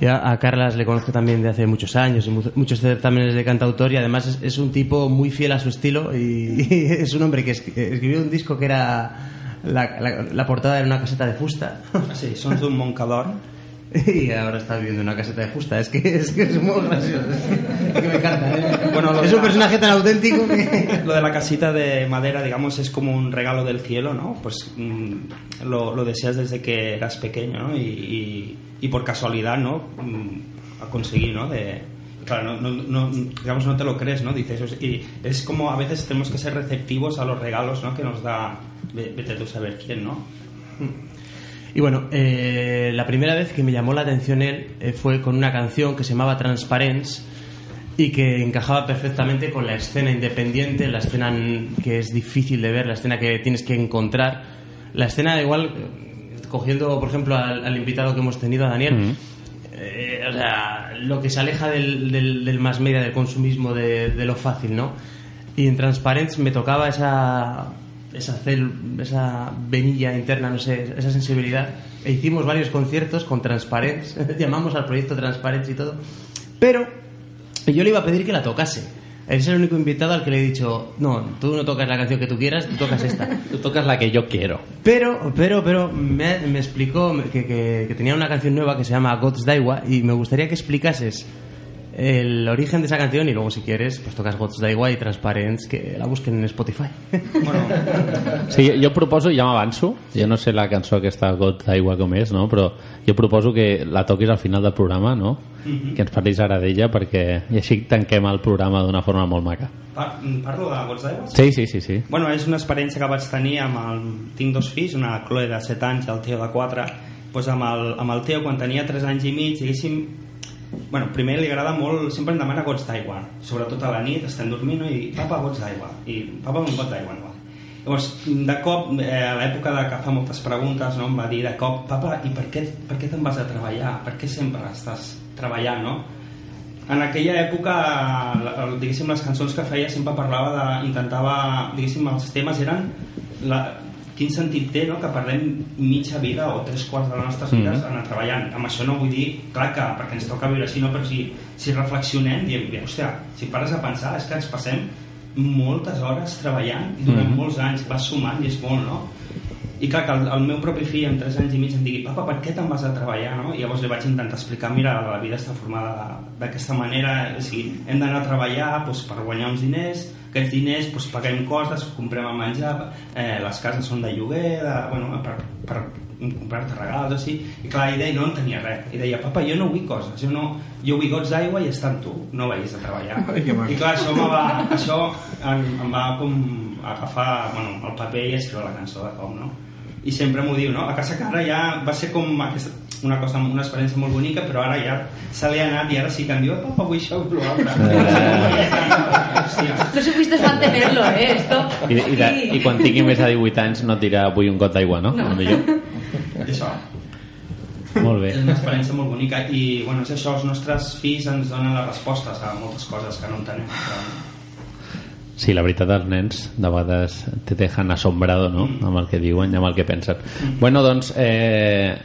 Y a, Carlas le conozco también de hace muchos años muchos certámenes de cantautor y además es, es un tipo muy fiel a su estilo y, [laughs] y es un hombre que es- escribió un disco que era la, la- la portada era una caseta de fusta Sí, Sons d'un Moncador. [laughs] [laughs] y ahora está viviendo en una caseta de fusta es que es, que es muy gracioso es que me encanta ¿eh? Bueno, es un la- personaje tan auténtico que... [laughs] Lo de la casita de madera, digamos, es como un regalo del cielo, ¿no? Pues mm, lo, lo deseas desde que eras pequeño, ¿no? Y, y- y por casualidad, ¿no? Mm, a conseguir, ¿no? De, claro, no, no- no- digamos, no te lo crees, ¿no? Dices, y es como a veces tenemos que ser receptivos a los regalos, ¿no? Que nos da, ve- vete tú a saber quién, ¿no? Y bueno, eh, la primera vez que me llamó la atención él eh, fue con una canción que se llamaba Transparence y que encajaba perfectamente con la escena independiente, la escena que es difícil de ver, la escena que tienes que encontrar, la escena igual, eh, cogiendo por ejemplo al, al invitado que hemos tenido, a Daniel, eh, o sea, lo que se aleja del, del, del más media, del consumismo, de, de lo fácil, ¿no? Y en Transparence me tocaba esa, esa, cel- esa venilla interna, no sé, esa sensibilidad. E hicimos varios conciertos con Transparence, [laughs] llamamos al proyecto Transparence y todo. Pero yo le iba a pedir que la tocase. Él es el único invitado al que le he dicho, no, tú no tocas la canción que tú quieras, tú tocas esta. [laughs] Tú tocas la que yo quiero. Pero, pero, pero me, me explicó que, que- que tenía una canción nueva que se llama God's Daiwa y me gustaría que explicases el origen de esa canción y luego si quieres pues tocas God's Daiwa y Transparence que la busquen en Spotify. Sí, jo proposo, ja m'avanço, jo no sé la cançó aquesta God d'Aigua com és, no? però jo proposo que la toquis al final del programa, no? Mhm. que ens parlis ara d'ella perquè i així tanquem el programa d'una forma molt maca. Pa- Parlo de gots d'aigua? Sí, sí, sí, sí. Bueno, és una experiència que vaig tenir amb el... Tinc dos fills, una Chloe de 7 anys i el Teo de 4. Pues amb, el, amb el Teo, quan tenia 3 anys i mig, diguéssim... Bueno, primer li agrada molt... Sempre em demana gots d'aigua. Sobretot a la nit, estem dormint no? i papa, gots d'aigua. I papa, un got d'aigua. No? Llavors, de cop, eh, a l'època de que fa moltes preguntes, no, em va dir de cop, papa, i per què, per què te'n vas a treballar? Per què sempre estàs treballant, no? en aquella època diguéssim les cançons que feia sempre parlava de, intentava, diguéssim els temes eren la, quin sentit té no? que perdem mitja vida o tres quarts de les nostres Mhm. vides anar treballant amb això no vull dir, clar que perquè ens toca viure així no, però si, si reflexionem diem, hòstia, si pares a pensar és que ens passem moltes hores treballant i durant Mhm. molts anys vas sumant i és molt, no? i clar, que el, el meu propi fill amb 3 anys i mig em digui papa, per què te'n vas a treballar? No? I llavors li vaig intentar explicar mira, la vida està formada d'aquesta manera o sigui, hem d'anar a treballar doncs, per guanyar uns diners aquests diners doncs, paguem coses, comprem el menjar eh, les cases són de lloguer de, bueno, per, per comprar-te regals així. i clar, ell deia, no en tenia res i deia, papa, jo no vull coses jo, no, jo vull gots d'aigua i estar amb tu no vagis a treballar Ai, i clar, això, me va, això em, em va com agafar bueno, el paper i escriure la cançó de com, no? I sempre m'ho diu, no? A casa que ara ja va ser com aquesta, una cosa, una experiència molt bonica, però ara ja se li ha anat i ara sí que em diu, papa, vull això, vull l'altre. Hòstia. No supiste mantenerlo, ¿eh? Esto. I, i, de, I quan tingui més de 18 anys no et dirà vull un got d'aigua, no? No. no. Millor. I això. Molt bé. És una experiència molt bonica i bueno, és això, els nostres fills ens donen les respostes a moltes coses que no entenem. Però... Sí, la veritat, els nens de vegades te dejan asombrado, ¿no? Amb el que diuen i amb el que pensen. Bueno, doncs, eh,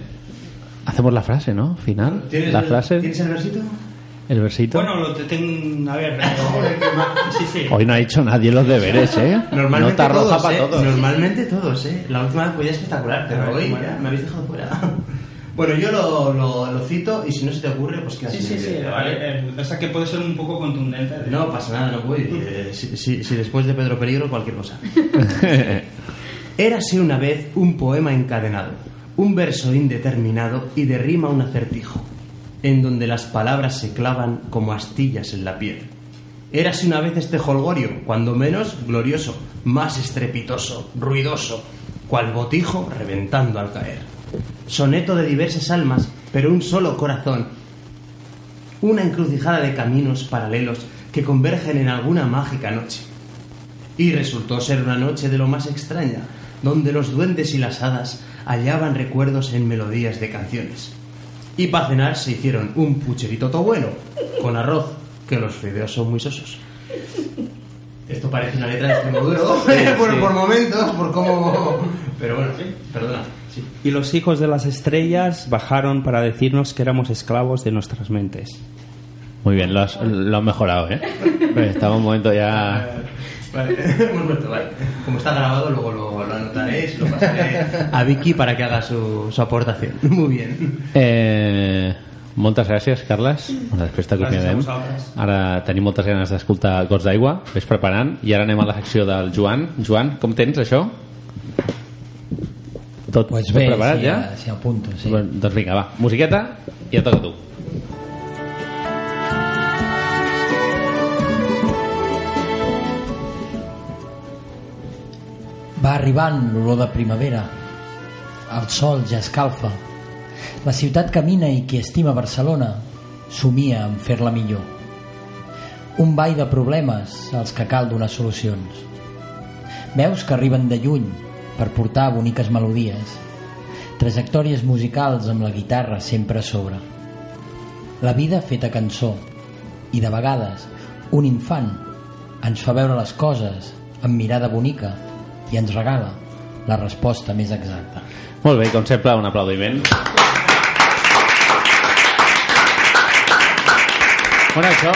hacemos la frase, ¿no? Final. ¿Tienes La el- frase. ¿Tienes el versito? El versito. Bueno, lo te tengo... A ver... [laughs] sí, sí. Hoy no ha hecho nadie los deberes, ¿eh? Normalmente Nota roja todos, para ¿eh? todos. Normalmente todos, ¿eh? La última vez fue espectacular, pero hoy ya me habéis dejado fuera. Bueno, yo lo, lo, lo cito y si no se te ocurre, pues que Sí, sí, sí. Vale. Eh, o sea, que puede ser un poco contundente. de- No pasa nada, no voy. Eh, si, si- si después de Pedro Peligro, cualquier cosa. [laughs] Érase una vez un poema encadenado, un verso indeterminado y de rima un acertijo, en donde las palabras se clavan como astillas en la piel. Érase una vez este holgorio, cuando menos glorioso, más estrepitoso, ruidoso, cual botijo reventando al caer. Soneto de diversas almas, pero un solo corazón. Una encrucijada de caminos paralelos que convergen en alguna mágica noche. Y resultó ser una noche de lo más extraña, donde los duendes y las hadas hallaban recuerdos en melodías de canciones. Y para cenar se hicieron un pucherito todo bueno, con arroz, que los fideos son muy sosos. Esto parece una letra de Extremoduro, [laughs] por, por momentos, por cómo... Pero bueno, sí, perdona. Sí. Y los hijos de las estrellas bajaron para decirnos que éramos esclavos de nuestras mentes. Muy bien, lo has, lo has mejorado, ¿eh? Estaba un momento ya... [laughs] Vale, [laughs] hemos vuelto, vale. Como está grabado, luego lo, lo anotaré y se lo pasaré a Vicky para que haga su, su aportación. [laughs] Muy bien. Eh, moltes gràcies, Carles. Bueno, després Gràcies a t'acomiadem. vosaltres. Ara tenim moltes ganes d'escoltar Gots d'aigua. Ves preparant. I ara anem a la secció del Joan. Joan, com tens això? Tot, Pues tot bé, preparat sí, ja? ja, sí, a punto, sí. Bueno, doncs vinga, va. Musiqueta i et toca a tu. Va arribant l'olor de primavera. El sol ja escalfa. La ciutat camina i qui estima Barcelona somia en fer-la millor. Un ball de problemes als que cal donar solucions. Veus que arriben de lluny per portar boniques melodies. Trajectòries musicals amb la guitarra sempre a sobre. La vida feta cançó. I de vegades un infant ens fa veure les coses amb mirada bonica i ens regala la resposta més exacta. Molt bé, com sempre, un aplaudiment. Bueno, això,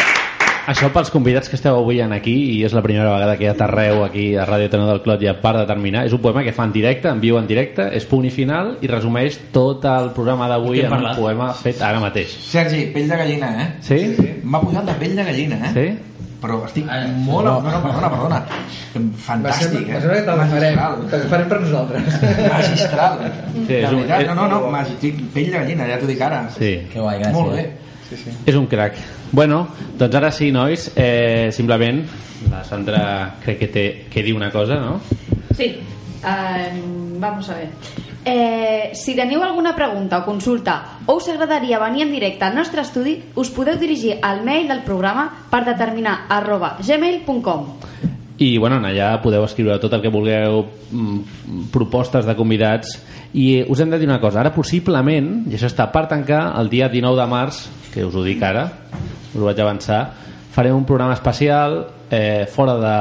això pels convidats que esteu avui en aquí i és la primera vegada que hi ha Tarreu aquí a Ràdio Tenor del Clot i a part de terminar és un poema que fa en directe, en viu en directe és punt i final i resumeix tot el programa d'avui en hem un parlat? poema fet ara mateix Sergi, pell de gallina, eh? Sí? M'ha posat de pell de gallina, eh? Sí? Però estic molt... No, no, perdona, perdona. Fantàstic, eh? Va ser que te l'agafarem, Magistral. te l'agafarem per nosaltres. Magistral. Sí, és un- és- no, no, no, magi- estic pell de gallina, ja t'ho dic ara. Sí. Que guai, gràcies. Molt bé. Sí, sí. És un crac. Bueno, doncs ara sí, nois, eh, simplement la Sandra crec que, té, que dir una cosa, no? Sí, eh, vamos a ver. Eh, si teniu alguna pregunta o consulta o us agradaria venir en directe al nostre estudi, us podeu dirigir al mail del programa per determinar arroba gmail.com I bueno, en allà podeu escriure tot el que vulgueu, mm, propostes de convidats i us hem de dir una cosa, ara possiblement, i això està per tancar, el dia 19 de març, que us ho dic ara, us ho vaig avançar, farem un programa especial eh, fora de,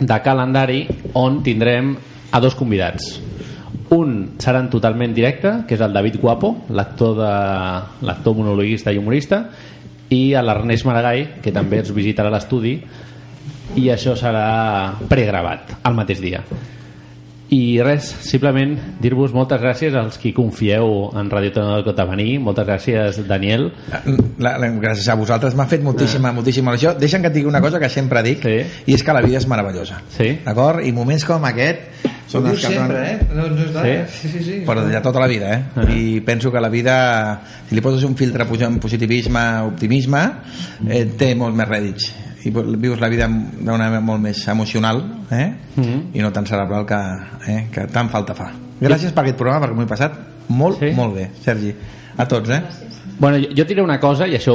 de calendari on tindrem a dos convidats. Un serà en totalment directe, que és el David Guapo, l'actor l'actor monologuista i humorista, i a l'Ernest Maragall, que també ens visitarà l'estudi, i això serà pregravat el mateix dia i res, simplement dir-vos moltes gràcies als qui confieu en Radio Tona del Cot a venir moltes gràcies Daniel La, la, gràcies a vosaltres m'ha fet moltíssima, moltíssima il·lusió deixa'm que et digui una cosa que sempre dic sí. i és que la vida és meravellosa sí. d'acord? i moments com aquest són els que sempre, donen- eh? No, no és d'ara. Sí, sí, sí. però de tota la vida eh? Ah. i penso que la vida si li poses un filtre positivisme optimisme eh, té molt més rèdits i vius la vida d'una manera molt més emocional eh? Mhm. i no tan cerebral que, eh? que tant falta fa gràcies per aquest programa perquè m'ho he passat molt, Sí? molt bé Sergi, a tots eh? Bueno, jo, jo diré una cosa, i això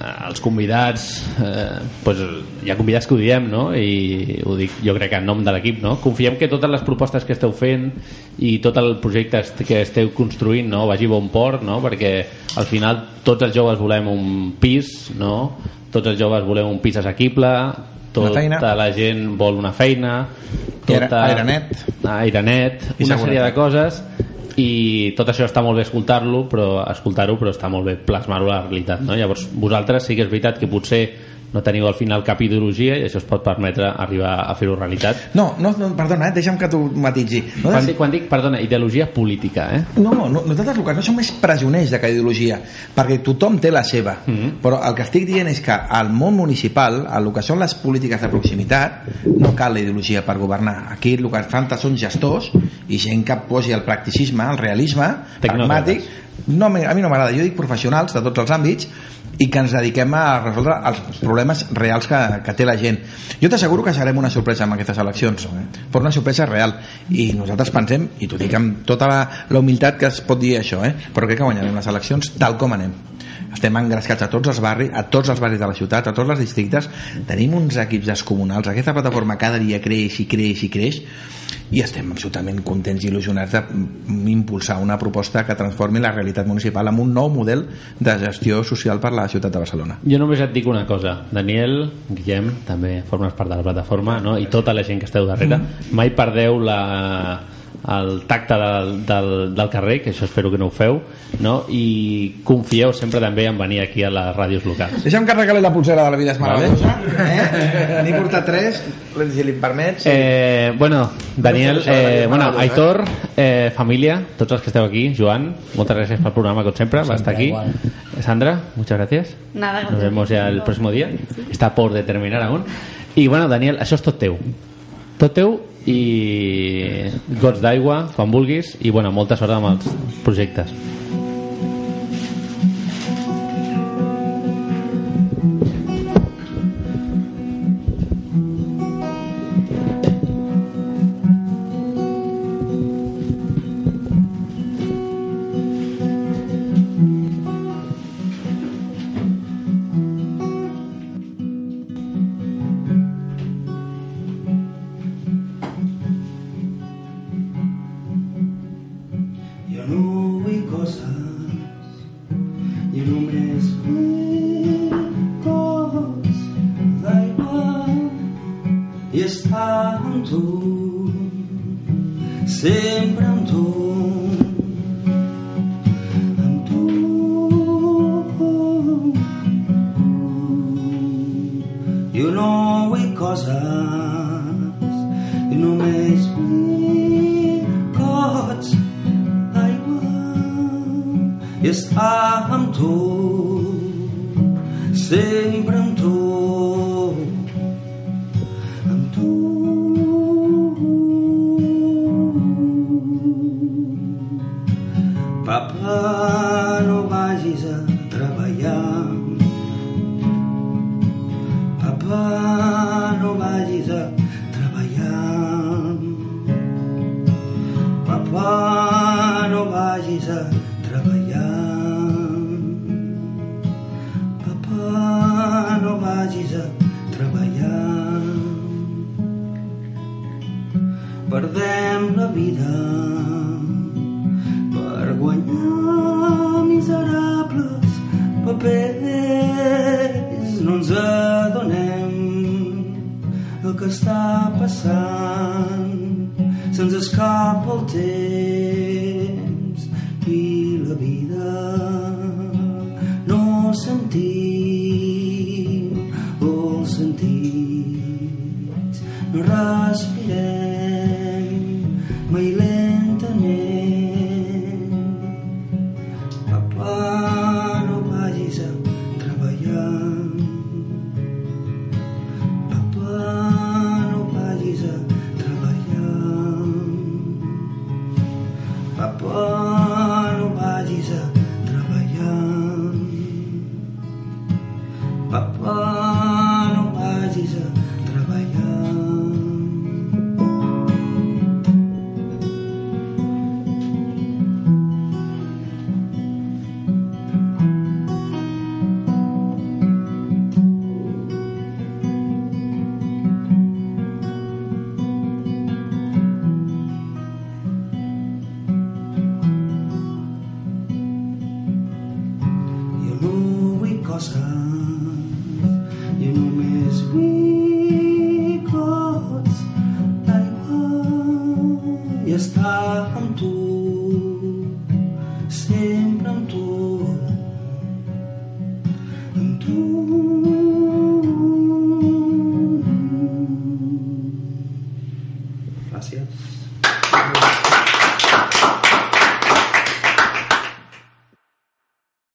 els convidats, eh, pues, hi ha convidats que ho diem, no? i ho dic jo crec que en nom de l'equip, no? confiem que totes les propostes que esteu fent i tot el projecte que esteu construint no? vagi a bon port, no? perquè al final tots els joves volem un pis, no? Tots els joves volem un pis assequible, tota la gent vol una feina, tota... Aire- airenet. airenet, I una sèrie de coses i tot això està molt bé escoltar-lo però escoltar-ho però està molt bé plasmar-ho a la realitat no? llavors vosaltres sí que és veritat que potser no teniu al final cap ideologia i això es pot permetre arribar a fer-ho realitat no, no, no, perdona, eh? deixa'm que t'ho matitzi no, quan quan dic, perdona, ideologia política eh? No, no, nosaltres el que no som és presoners de cada ideologia, perquè tothom té la seva. Mm -hmm. Però el que estic dient és que al món municipal, el que són les polítiques de proximitat, no cal la ideologia per governar. Aquí el que fan són gestors i gent que posi el practicisme, el realisme, pragmàtic. No, a mi no m'agrada, jo dic professionals de tots els àmbits i que ens dediquem a resoldre els problemes reals que, que té la gent. Jo t'asseguro que serem una sorpresa amb aquestes eleccions, però una sorpresa real. I nosaltres pensem, i t'ho dic amb tota la, la humilitat que es pot dir això, eh? però crec que guanyarem les eleccions tal com anem estem engrescats a tots els barris, a tots els barris de la ciutat, a tots els districtes, tenim uns equips descomunals, aquesta plataforma cada dia creix i creix i creix, i estem absolutament contents i il·lusionats d'impulsar una proposta que transformi la realitat municipal en un nou model de gestió social per la ciutat de Barcelona. Jo només et dic una cosa, Daniel, Guillem, també formes part de la plataforma, no? i tota la gent que esteu darrere, mai perdeu la, el tacte del, del, del carrer, que això espero que no ho feu, no? i confieu sempre també en venir aquí a les ràdios locals. Deixa'm que regali la pulsera de la vida és meravellosa. Eh? N'he portat tres, si li permets. Sí. Eh, bueno, Daniel, eh, bueno, Aitor, eh, família, tots els que esteu aquí, Joan, moltes gràcies pel programa, com sempre, va estar aquí. Sandra, muchas gracias. Nada, Nos vemos ya el próximo día. Está por determinar aún. I bueno, Daniel, això és tot teu. Tot teu i gots d'aigua, quan vulguis, i bueno, molta sort amb els projectes.